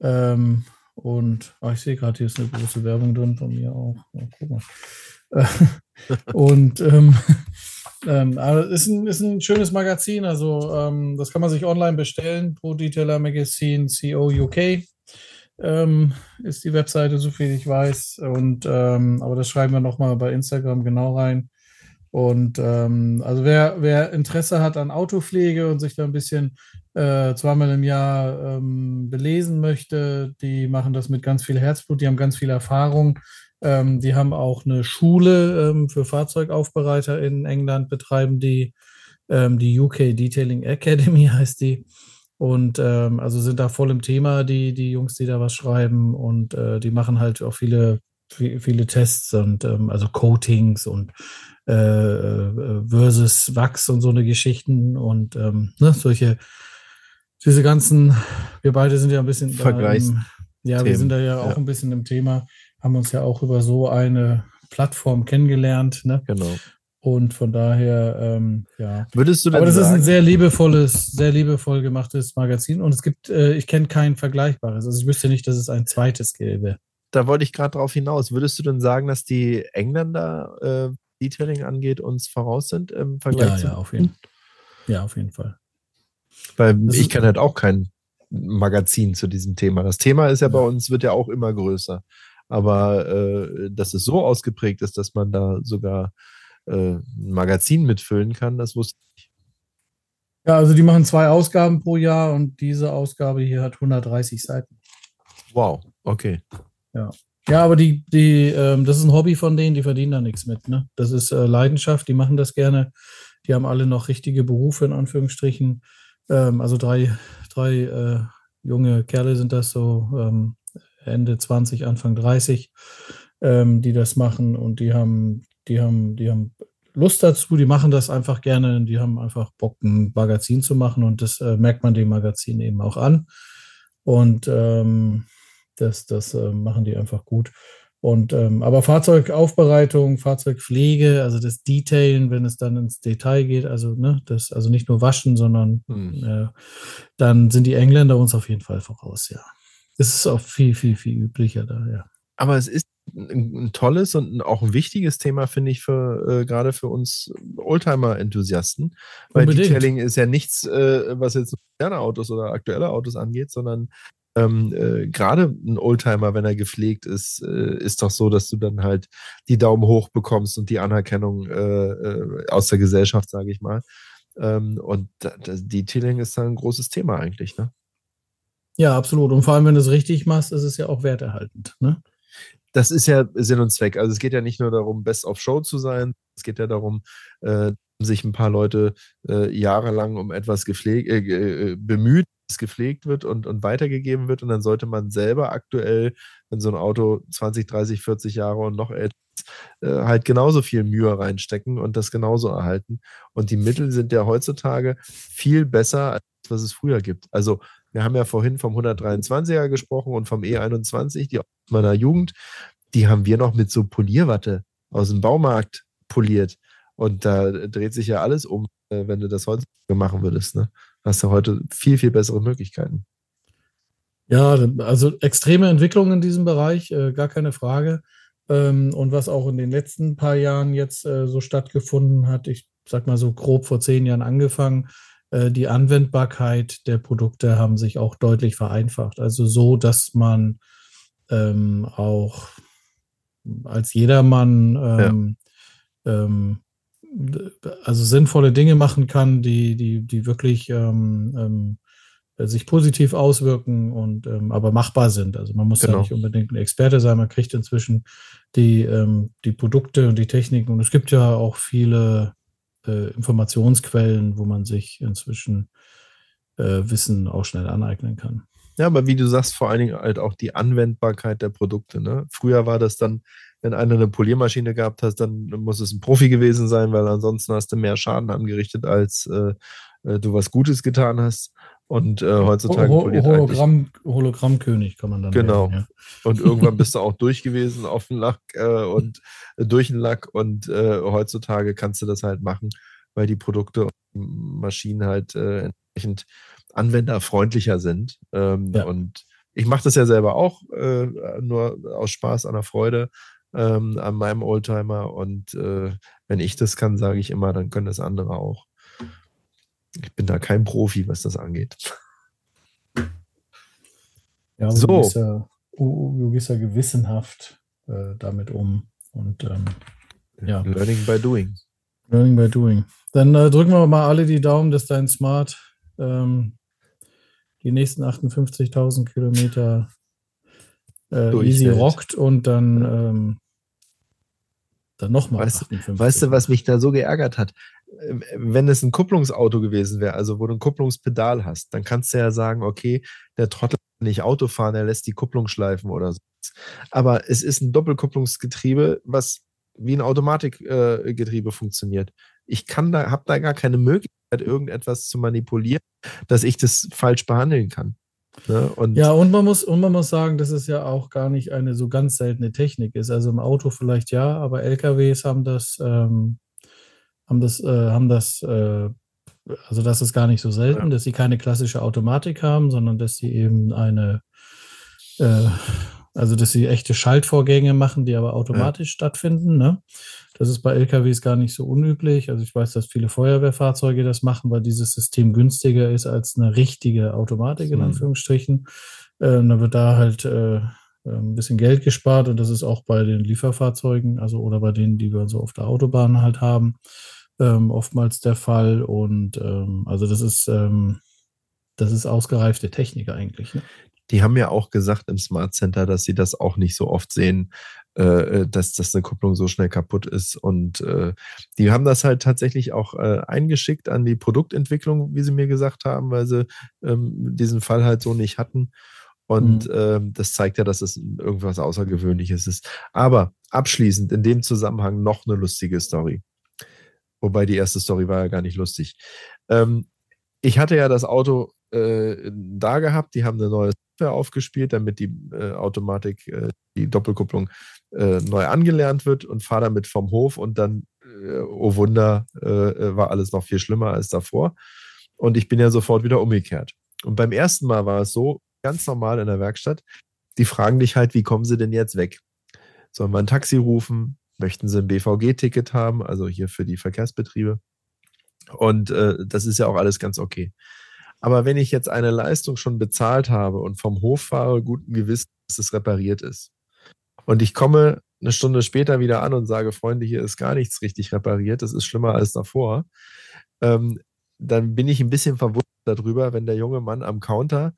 Ähm, und oh, ich sehe gerade, hier ist eine große Werbung drin von mir auch. Oh, guck mal. und ähm, ähm, aber ist ein, ist ein schönes Magazin, also ähm, das kann man sich online bestellen. Pro Detailer Magazine CO UK ähm, ist die Webseite, so viel ich weiß. Und ähm, aber das schreiben wir nochmal bei Instagram genau rein. Und ähm, also wer, wer Interesse hat an Autopflege und sich da ein bisschen äh, zweimal im Jahr ähm, belesen möchte, die machen das mit ganz viel Herzblut, die haben ganz viel Erfahrung. Ähm, die haben auch eine Schule ähm, für Fahrzeugaufbereiter in England, betreiben die, ähm, die UK Detailing Academy heißt die. Und ähm, also sind da voll im Thema, die, die Jungs, die da was schreiben. Und äh, die machen halt auch viele, viele Tests und ähm, also Coatings und äh, äh, versus Wachs und so eine Geschichten und ähm, ne, solche, diese ganzen, wir beide sind ja ein bisschen Vergleichs. Ja, wir sind da ja auch ja. ein bisschen im Thema, haben uns ja auch über so eine Plattform kennengelernt. Ne? Genau. Und von daher, ähm, ja. Würdest du denn Aber das sagen? ist ein sehr liebevolles, sehr liebevoll gemachtes Magazin und es gibt, äh, ich kenne kein vergleichbares. Also ich wüsste nicht, dass es ein zweites gäbe. Da wollte ich gerade drauf hinaus. Würdest du denn sagen, dass die Engländer, äh, Detailing angeht, uns voraus sind im Vergleich ja, zu ja, auf jeden, ja, auf jeden Fall. Weil das ich kenne halt auch kein Magazin zu diesem Thema. Das Thema ist ja, ja. bei uns, wird ja auch immer größer. Aber äh, dass es so ausgeprägt ist, dass man da sogar äh, ein Magazin mitfüllen kann, das wusste ich. Ja, also die machen zwei Ausgaben pro Jahr und diese Ausgabe hier hat 130 Seiten. Wow, okay. Ja. Ja, aber die, die, ähm, das ist ein Hobby von denen, die verdienen da nichts mit. Ne? Das ist äh, Leidenschaft, die machen das gerne. Die haben alle noch richtige Berufe, in Anführungsstrichen. Ähm, also drei, drei äh, junge Kerle sind das so, ähm, Ende 20, Anfang 30, ähm, die das machen und die haben die haben, die haben Lust dazu, die machen das einfach gerne, die haben einfach Bock, ein Magazin zu machen und das äh, merkt man dem Magazin eben auch an. Und ähm, das, das äh, machen die einfach gut. Und ähm, aber Fahrzeugaufbereitung, Fahrzeugpflege, also das Detailen, wenn es dann ins Detail geht, also ne, das, also nicht nur waschen, sondern hm. äh, dann sind die Engländer uns auf jeden Fall voraus, ja. Das ist auch viel, viel, viel üblicher da, ja. Aber es ist ein, ein tolles und auch ein wichtiges Thema, finde ich, für äh, gerade für uns Oldtimer-Enthusiasten. Weil Unbedingt. Detailing ist ja nichts, äh, was jetzt moderne Autos oder aktuelle Autos angeht, sondern ähm, äh, gerade ein Oldtimer, wenn er gepflegt ist, äh, ist doch so, dass du dann halt die Daumen hoch bekommst und die Anerkennung äh, äh aus der Gesellschaft, sage ich mal. Ähm, und Detailing ist dann ein großes Thema eigentlich, ne? Ja, absolut. Und vor allem, wenn du es richtig machst, ist es ja auch werterhaltend. Ne? Das ist ja Sinn und Zweck. Also es geht ja nicht nur darum, Best of Show zu sein, es geht ja darum, äh, sich ein paar Leute äh, jahrelang um etwas gepflegt, äh, äh, bemüht, das gepflegt wird und, und weitergegeben wird. Und dann sollte man selber aktuell, wenn so ein Auto 20, 30, 40 Jahre und noch älter äh, halt genauso viel Mühe reinstecken und das genauso erhalten. Und die Mittel sind ja heutzutage viel besser, als was es früher gibt. Also wir haben ja vorhin vom 123er gesprochen und vom E21, die aus meiner Jugend, die haben wir noch mit so Polierwatte aus dem Baumarkt poliert. Und da dreht sich ja alles um, äh, wenn du das heute machen würdest. Ne? Hast du heute viel, viel bessere Möglichkeiten. Ja, also extreme Entwicklung in diesem Bereich, äh, gar keine Frage. Ähm, und was auch in den letzten paar Jahren jetzt äh, so stattgefunden hat, ich sag mal so grob vor zehn Jahren angefangen, die Anwendbarkeit der Produkte haben sich auch deutlich vereinfacht. Also so, dass man ähm, auch als jedermann ähm, ja. ähm, also sinnvolle Dinge machen kann, die, die, die wirklich ähm, ähm, sich positiv auswirken und ähm, aber machbar sind. Also man muss genau. ja nicht unbedingt ein Experte sein, man kriegt inzwischen die, die Produkte und die Techniken und es gibt ja auch viele äh, Informationsquellen, wo man sich inzwischen äh, Wissen auch schnell aneignen kann. Ja, aber wie du sagst, vor allen Dingen halt auch die Anwendbarkeit der Produkte. Ne? Früher war das dann, wenn einer eine Poliermaschine gehabt hat, dann muss es ein Profi gewesen sein, weil ansonsten hast du mehr Schaden angerichtet, als äh, äh du was Gutes getan hast. Und äh, heutzutage Ho Hologramm, Hologrammkönig kann man dann Genau. Werden, ja. Und irgendwann bist du auch durch gewesen auf dem Lack äh, und äh, durch den Lack. Und äh, heutzutage kannst du das halt machen, weil die Produkte und Maschinen halt äh, entsprechend anwenderfreundlicher sind. Ähm, ja. Und ich mache das ja selber auch, äh, nur aus Spaß, an der Freude ähm, an meinem Oldtimer. Und wenn ich das kann, sage ich immer, dann können das andere auch. Ich bin da kein Profi, was das angeht. Ja, so. du, gehst ja, du gehst ja gewissenhaft äh, damit um. Und ähm, ja. Learning by doing. Learning by doing. Dann äh, drücken wir mal alle die Daumen, dass dein Smart ähm, die nächsten 58.000 Kilometer äh, easy rockt und dann, ähm, dann nochmal. Weißt, weißt du, was mich da so geärgert hat? Wenn es ein Kupplungsauto gewesen wäre, also wo du ein Kupplungspedal hast, dann kannst du ja sagen, okay, der Trottel kann nicht Auto fahren, er lässt die Kupplung schleifen oder so. Aber es ist ein Doppelkupplungsgetriebe, was wie ein Automatikgetriebe äh, funktioniert. Ich kann da, habe da gar keine Möglichkeit, irgendetwas zu manipulieren, dass ich das falsch behandeln kann. Ne? Und ja, und man muss, und man muss sagen, dass es ja auch gar nicht eine so ganz seltene Technik ist. Also im Auto vielleicht ja, aber LKWs haben das ähm, haben das, äh, haben das, äh, also das ist gar nicht so selten, ja. dass sie keine klassische Automatik haben, sondern dass sie eben eine, äh, also dass sie echte Schaltvorgänge machen, die aber automatisch ja. stattfinden. Ne? Das ist bei LKWs gar nicht so unüblich. Also ich weiß, dass viele Feuerwehrfahrzeuge das machen, weil dieses System günstiger ist als eine richtige Automatik in mhm. Anführungsstrichen. Ähm, dann wird da halt äh, ein bisschen Geld gespart und das ist auch bei den Lieferfahrzeugen, also oder bei denen, die wir so auf der Autobahn halt haben, ähm, oftmals der Fall. Und ähm, also das ist, ähm, das ist ausgereifte Technik eigentlich. Ne? Die haben ja auch gesagt im Smart Center, dass sie das auch nicht so oft sehen, äh, äh, dass, dass eine Kupplung so schnell kaputt ist. Und äh, die haben das halt tatsächlich auch äh, eingeschickt an die Produktentwicklung, wie sie mir gesagt haben, weil sie ähm, diesen Fall halt so nicht hatten. Und mhm. ähm, das zeigt ja, dass es irgendwas Außergewöhnliches ist. Aber abschließend in dem Zusammenhang noch eine lustige Story. Wobei die erste Story war ja gar nicht lustig. Ähm, ich hatte ja das Auto äh, da gehabt, die haben eine neue Software aufgespielt, damit die äh, Automatik, äh, die Doppelkupplung äh, neu angelernt wird und fahre damit vom Hof und dann, äh, oh Wunder, äh, war alles noch viel schlimmer als davor. Und ich bin ja sofort wieder umgekehrt. Und beim ersten Mal war es so, ganz normal in der Werkstatt, die fragen dich halt, wie kommen sie denn jetzt weg? Sollen wir ein Taxi rufen? Möchten sie ein BVG-Ticket haben, also hier für die Verkehrsbetriebe. Und äh, das ist ja auch alles ganz okay. Aber wenn ich jetzt eine Leistung schon bezahlt habe und vom Hof fahre, guten Gewissen, dass es repariert ist, und ich komme eine Stunde später wieder an und sage, Freunde, hier ist gar nichts richtig repariert, das ist schlimmer als davor, ähm, dann bin ich ein bisschen verwundert darüber, wenn der junge Mann am Counter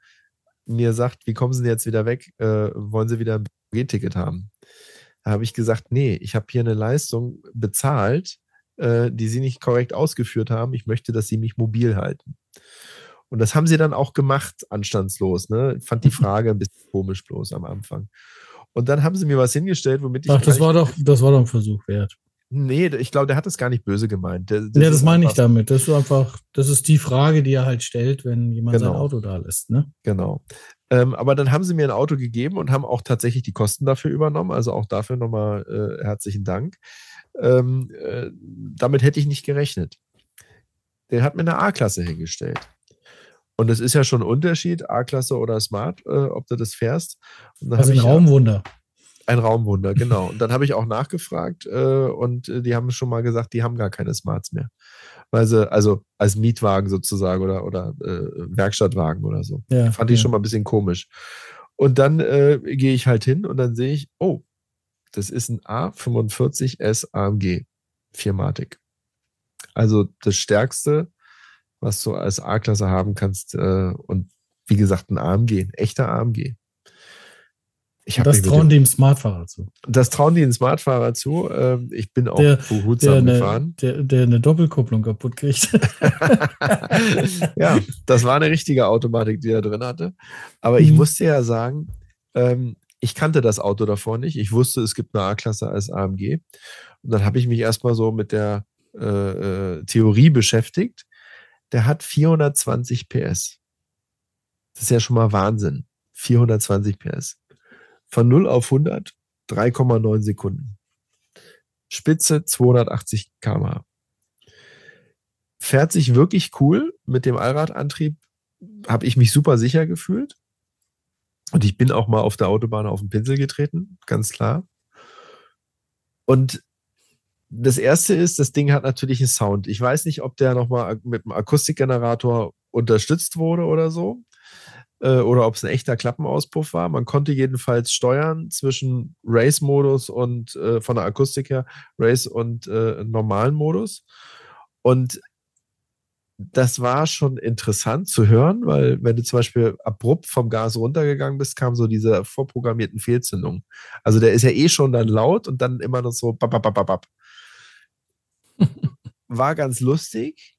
mir sagt, wie kommen Sie denn jetzt wieder weg? Äh, wollen Sie wieder ein BG-Ticket haben? Habe ich gesagt, nee, ich habe hier eine Leistung bezahlt, äh, die Sie nicht korrekt ausgeführt haben. Ich möchte, dass Sie mich mobil halten. Und das haben sie dann auch gemacht, anstandslos. Ne? Ich fand die Frage ein bisschen komisch bloß am Anfang. Und dann haben sie mir was hingestellt, womit ich. Ach, das war doch, das war doch ein Versuch wert. Nee, ich glaube, der hat das gar nicht böse gemeint. Der, das ja, das meine ich damit. Das ist einfach, das ist die Frage, die er halt stellt, wenn jemand genau. sein Auto da lässt. Ne? Genau. Ähm, aber dann haben sie mir ein Auto gegeben und haben auch tatsächlich die Kosten dafür übernommen. Also auch dafür nochmal äh, herzlichen Dank. Ähm, äh, damit hätte ich nicht gerechnet. Der hat mir eine A-Klasse hingestellt. Und es ist ja schon ein Unterschied, A-Klasse oder Smart, äh, ob du das fährst. also ein Raumwunder. Ein Raumwunder, genau. Und dann habe ich auch nachgefragt äh, und äh, die haben schon mal gesagt, die haben gar keine Smarts mehr. Weil sie, also als Mietwagen sozusagen oder, oder äh, Werkstattwagen oder so. Ja, Fand ich ja. schon mal ein bisschen komisch. Und dann äh, gehe ich halt hin und dann sehe ich, oh, das ist ein A45S AMG, Viermatic. Also das stärkste was du als A-Klasse haben kannst. Äh, und wie gesagt, ein AMG, ein echter AMG. Ich das trauen die dem Smartfahrer zu. Das trauen die dem Smartfahrer zu. Ähm, ich bin auch der, behutsam der gefahren. Eine, der, der eine Doppelkupplung kaputt kriegt. ja, das war eine richtige Automatik, die er drin hatte. Aber ich mhm. musste ja sagen, ähm, ich kannte das Auto davor nicht. Ich wusste, es gibt eine A-Klasse als AMG. Und dann habe ich mich erstmal so mit der äh, äh Theorie beschäftigt der hat 420 PS. Das ist ja schon mal Wahnsinn. 420 PS. Von 0 auf 100 3,9 Sekunden. Spitze 280 km/h. Fährt sich wirklich cool mit dem Allradantrieb. Habe ich mich super sicher gefühlt. Und ich bin auch mal auf der Autobahn auf den Pinsel getreten, ganz klar. Und das erste ist, das Ding hat natürlich einen Sound. Ich weiß nicht, ob der nochmal mit einem Akustikgenerator unterstützt wurde oder so. Äh, oder ob es ein echter Klappenauspuff war. Man konnte jedenfalls steuern zwischen Race-Modus und äh, von der Akustik her Race und äh, normalen Modus. Und das war schon interessant zu hören, weil wenn du zum Beispiel abrupt vom Gas runtergegangen bist, kam so diese vorprogrammierten Fehlzündungen. Also der ist ja eh schon dann laut und dann immer noch so bap, bap, bap, bap war ganz lustig,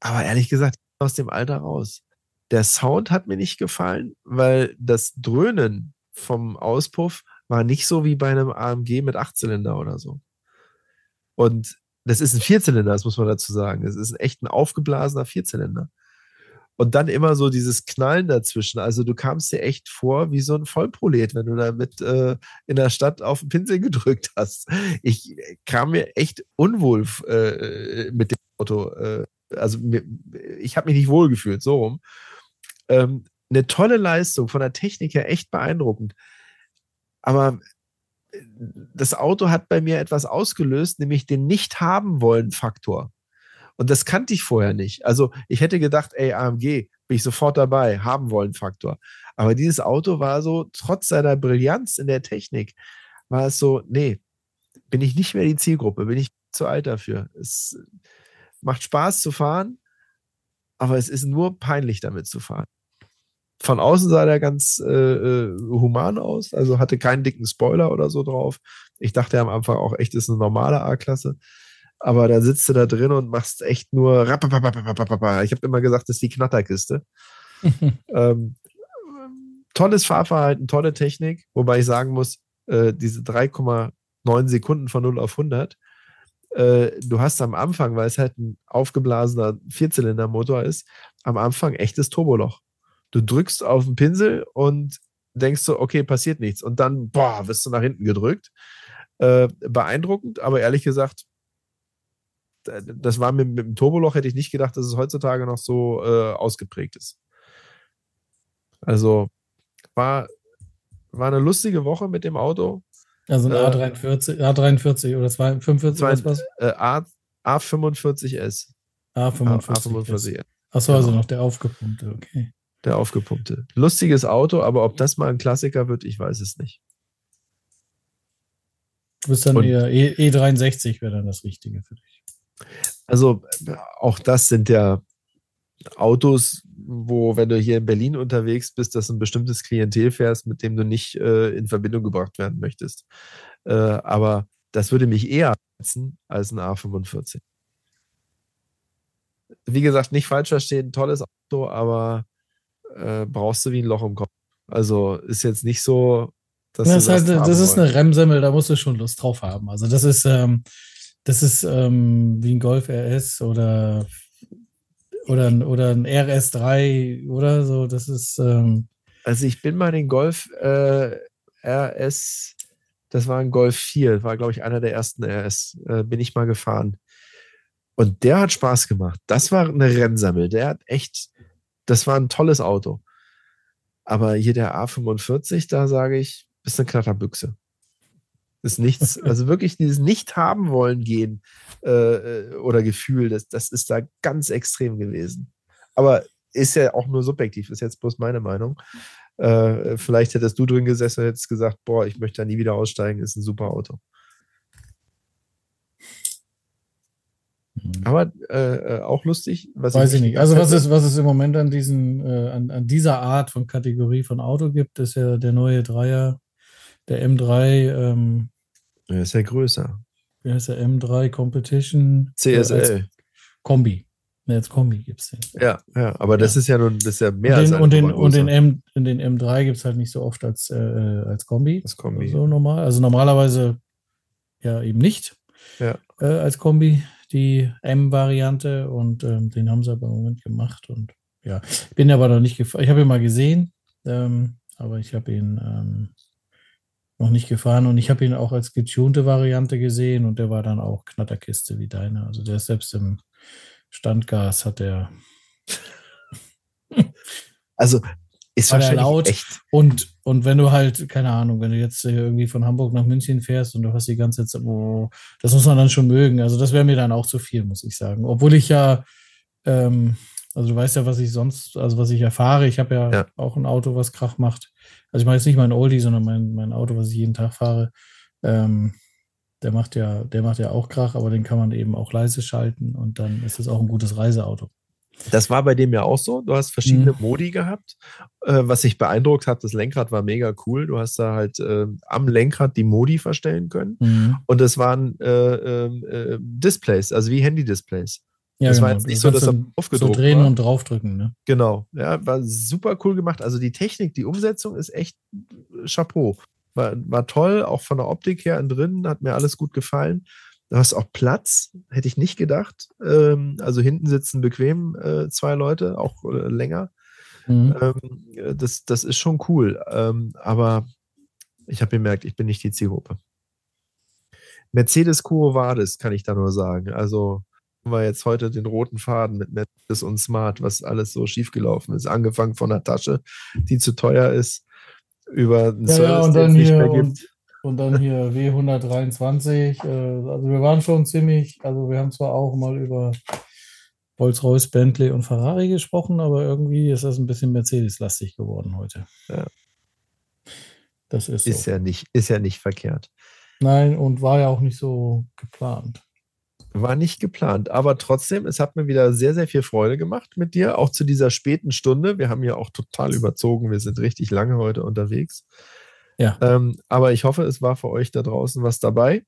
aber ehrlich gesagt, aus dem Alter raus. Der Sound hat mir nicht gefallen, weil das Dröhnen vom Auspuff war nicht so wie bei einem AMG mit Achtzylinder oder so. Und das ist ein Vierzylinder, das muss man dazu sagen. Das ist echt ein aufgeblasener Vierzylinder. Und dann immer so dieses Knallen dazwischen. Also du kamst dir echt vor wie so ein Vollprolet, wenn du da mit äh, in der Stadt auf den Pinsel gedrückt hast. Ich kam mir echt unwohl äh, mit dem Auto. Äh, also mir, ich habe mich nicht wohl gefühlt, so rum. Ähm, eine tolle Leistung, von der Technik her echt beeindruckend. Aber äh, das Auto hat bei mir etwas ausgelöst, nämlich den Nicht-Haben-Wollen-Faktor. Und das kannte ich vorher nicht. Also ich hätte gedacht, ey, AMG, bin ich sofort dabei, haben wollen Faktor. Aber dieses Auto war so, trotz seiner Brillanz in der Technik, war es so, nee, bin ich nicht mehr die Zielgruppe, bin ich zu alt dafür. Es macht Spaß zu fahren, aber es ist nur peinlich damit zu fahren. Von außen sah der ganz äh, äh human aus, also hatte keinen dicken Spoiler oder so drauf. Ich dachte am Anfang auch echt, ist eine normale A-Klasse aber da sitzt du da drin und machst echt nur. Ich habe immer gesagt, das ist die Knatterkiste. ähm, tolles Fahrverhalten, tolle Technik, wobei ich sagen muss, äh, diese 3,9 Sekunden von 0 auf 100, äh, du hast am Anfang, weil es halt ein aufgeblasener Vierzylindermotor ist, am Anfang echtes Turboloch. Du drückst auf den Pinsel und denkst so, okay, passiert nichts. Und dann, boah, wirst du nach hinten gedrückt. Äh, beeindruckend, aber ehrlich gesagt, das war mit, mit dem Turboloch, hätte ich nicht gedacht, dass es heutzutage noch so äh, ausgeprägt ist. Also war, war eine lustige Woche mit dem Auto. Also ein äh, A43, A43 oder 45 was was? Äh, A, A45S. A45. A45. Achso, also genau. noch der aufgepumpte, okay. Der aufgepumpte. Lustiges Auto, aber ob das mal ein Klassiker wird, ich weiß es nicht. Du bist dann Und, eher E63 wäre dann das Richtige für dich. Also auch das sind ja Autos, wo, wenn du hier in Berlin unterwegs bist, dass ein bestimmtes Klientel fährst, mit dem du nicht äh, in Verbindung gebracht werden möchtest. Äh, aber das würde mich eher reizen als ein A45. Wie gesagt, nicht falsch verstehen, tolles Auto, aber äh, brauchst du wie ein Loch im Kopf. Also ist jetzt nicht so, dass das, halt, das ist eine Remsemmel, da musst du schon Lust drauf haben. Also das ist, ähm, das ist ähm, wie ein Golf RS oder oder, oder ein RS3 oder so. Das ist. Ähm also ich bin mal den Golf äh, RS, das war ein Golf 4, war glaube ich einer der ersten RS, äh, bin ich mal gefahren. Und der hat Spaß gemacht. Das war eine Rennsammel. Der hat echt, das war ein tolles Auto. Aber hier der A45, da sage ich, ist eine Knatterbüchse. Ist nichts, also wirklich dieses Nicht-Haben wollen gehen äh, äh, oder Gefühl, das, das ist da ganz extrem gewesen. Aber ist ja auch nur subjektiv, ist jetzt bloß meine Meinung. Äh, vielleicht hättest du drin gesessen und hättest gesagt, boah, ich möchte da nie wieder aussteigen, ist ein super Auto. Aber äh, äh, auch lustig. Weiß ich nicht. Also was es, was es im Moment an diesen, äh, an, an dieser Art von Kategorie von Auto gibt, ist ja der neue Dreier, der M3. Ähm, der ist ja größer. Wie heißt der M3 Competition? CSL. Kombi. jetzt Kombi gibt es den. Ja, ja, aber das ist ja nun, das ist ja mehr und den, als und den, und den, M, den M3 gibt es halt nicht so oft als, äh, als Kombi. Als Kombi. So normal. Also normalerweise ja eben nicht ja. Äh, als Kombi, die M-Variante und ähm, den haben sie aber im Moment gemacht und ja, bin aber noch nicht gefahren. Ich habe ihn mal gesehen, ähm, aber ich habe ihn ähm, noch nicht gefahren und ich habe ihn auch als getunte Variante gesehen und der war dann auch Knatterkiste wie deine. Also der ist selbst im Standgas hat der. also ist war wahrscheinlich laut echt. Und, und wenn du halt, keine Ahnung, wenn du jetzt irgendwie von Hamburg nach München fährst und du hast die ganze Zeit, oh, das muss man dann schon mögen. Also das wäre mir dann auch zu viel, muss ich sagen. Obwohl ich ja, ähm, also du weißt ja, was ich sonst, also was ich erfahre. Ich habe ja, ja, auch ein Auto, was Krach macht. Also ich meine jetzt nicht mein Oldie, sondern mein, mein Auto, was ich jeden Tag fahre. Ähm, der macht ja, der macht ja auch Krach, aber den kann man eben auch leise schalten und dann ist es auch ein gutes Reiseauto. Das war bei dem ja auch so. Du hast verschiedene mhm. Modi gehabt. Äh, was sich beeindruckt hat, das Lenkrad war mega cool. Du hast da halt äh, am Lenkrad die Modi verstellen können. Mhm. Und es waren äh, ähm, äh Displays, also wie Handy-Displays. Ja, das genau. war jetzt nicht so, dass er aufgedruckt so drehen war. und draufdrücken, ne? Genau. Ja, war super cool gemacht. Also die Technik, die Umsetzung ist echt Chapeau. War, war toll, auch von der Optik her und drin, hat mir alles gut gefallen. Du hast auch Platz, hätte ich nicht gedacht. Ähm, also hinten sitzen bequem äh, zwei Leute, auch äh, länger. Mhm. Ähm, das, das ist schon cool. Ähm, aber ich habe gemerkt, ich bin nicht die Zielgruppe. Mercedes Cuo Vadis, kann ich da nur sagen. Also haben wir jetzt heute den roten Faden mit Mercedes und Smart, was alles so schiefgelaufen ist. Angefangen von der Tasche, die zu teuer ist, über einen ja, Service, ja, den es nicht mehr gibt. Und, dann hier W123. Äh, also wir waren schon ziemlich, also wir haben zwar auch mal über Rolls-Royce, Bentley und Ferrari gesprochen, aber irgendwie ist das ein bisschen Mercedes-lastig geworden heute. Ja. Das ist, ist so. ja nicht, ist ja nicht verkehrt. Nein, und war ja auch nicht so geplant. War nicht geplant, aber trotzdem, es hat mir wieder sehr, sehr viel Freude gemacht mit dir, auch zu dieser späten Stunde. Wir haben ja auch total überzogen, wir sind richtig lange heute unterwegs. Ja. Ähm, aber ich hoffe, es war für euch da draußen was dabei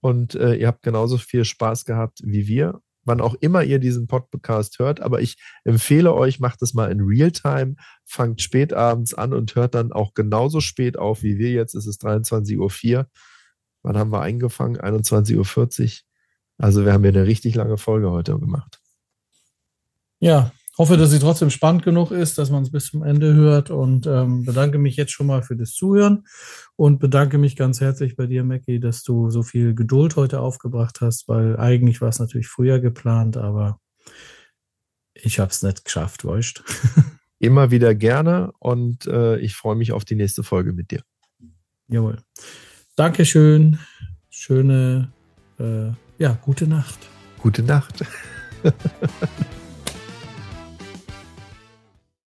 und äh, ihr habt genauso viel Spaß gehabt wie wir, wann auch immer ihr diesen Podcast hört. Aber ich empfehle euch, macht es mal in Realtime, fangt spät abends an und hört dann auch genauso spät auf wie wir jetzt. Es ist 23.04 Uhr. Wann haben wir eingefangen? 21.40 Uhr. Also wir haben hier eine richtig lange Folge heute gemacht. Ja, hoffe, dass sie trotzdem spannend genug ist, dass man es bis zum Ende hört und ähm, bedanke mich jetzt schon mal für das Zuhören und bedanke mich ganz herzlich bei dir, Mackie, dass du so viel Geduld heute aufgebracht hast, weil eigentlich war es natürlich früher geplant, aber ich habe es nicht geschafft, weißt Immer wieder gerne und äh, ich freue mich auf die nächste Folge mit dir. Jawohl. Dankeschön. Schöne äh, ja, gute Nacht. Gute Nacht.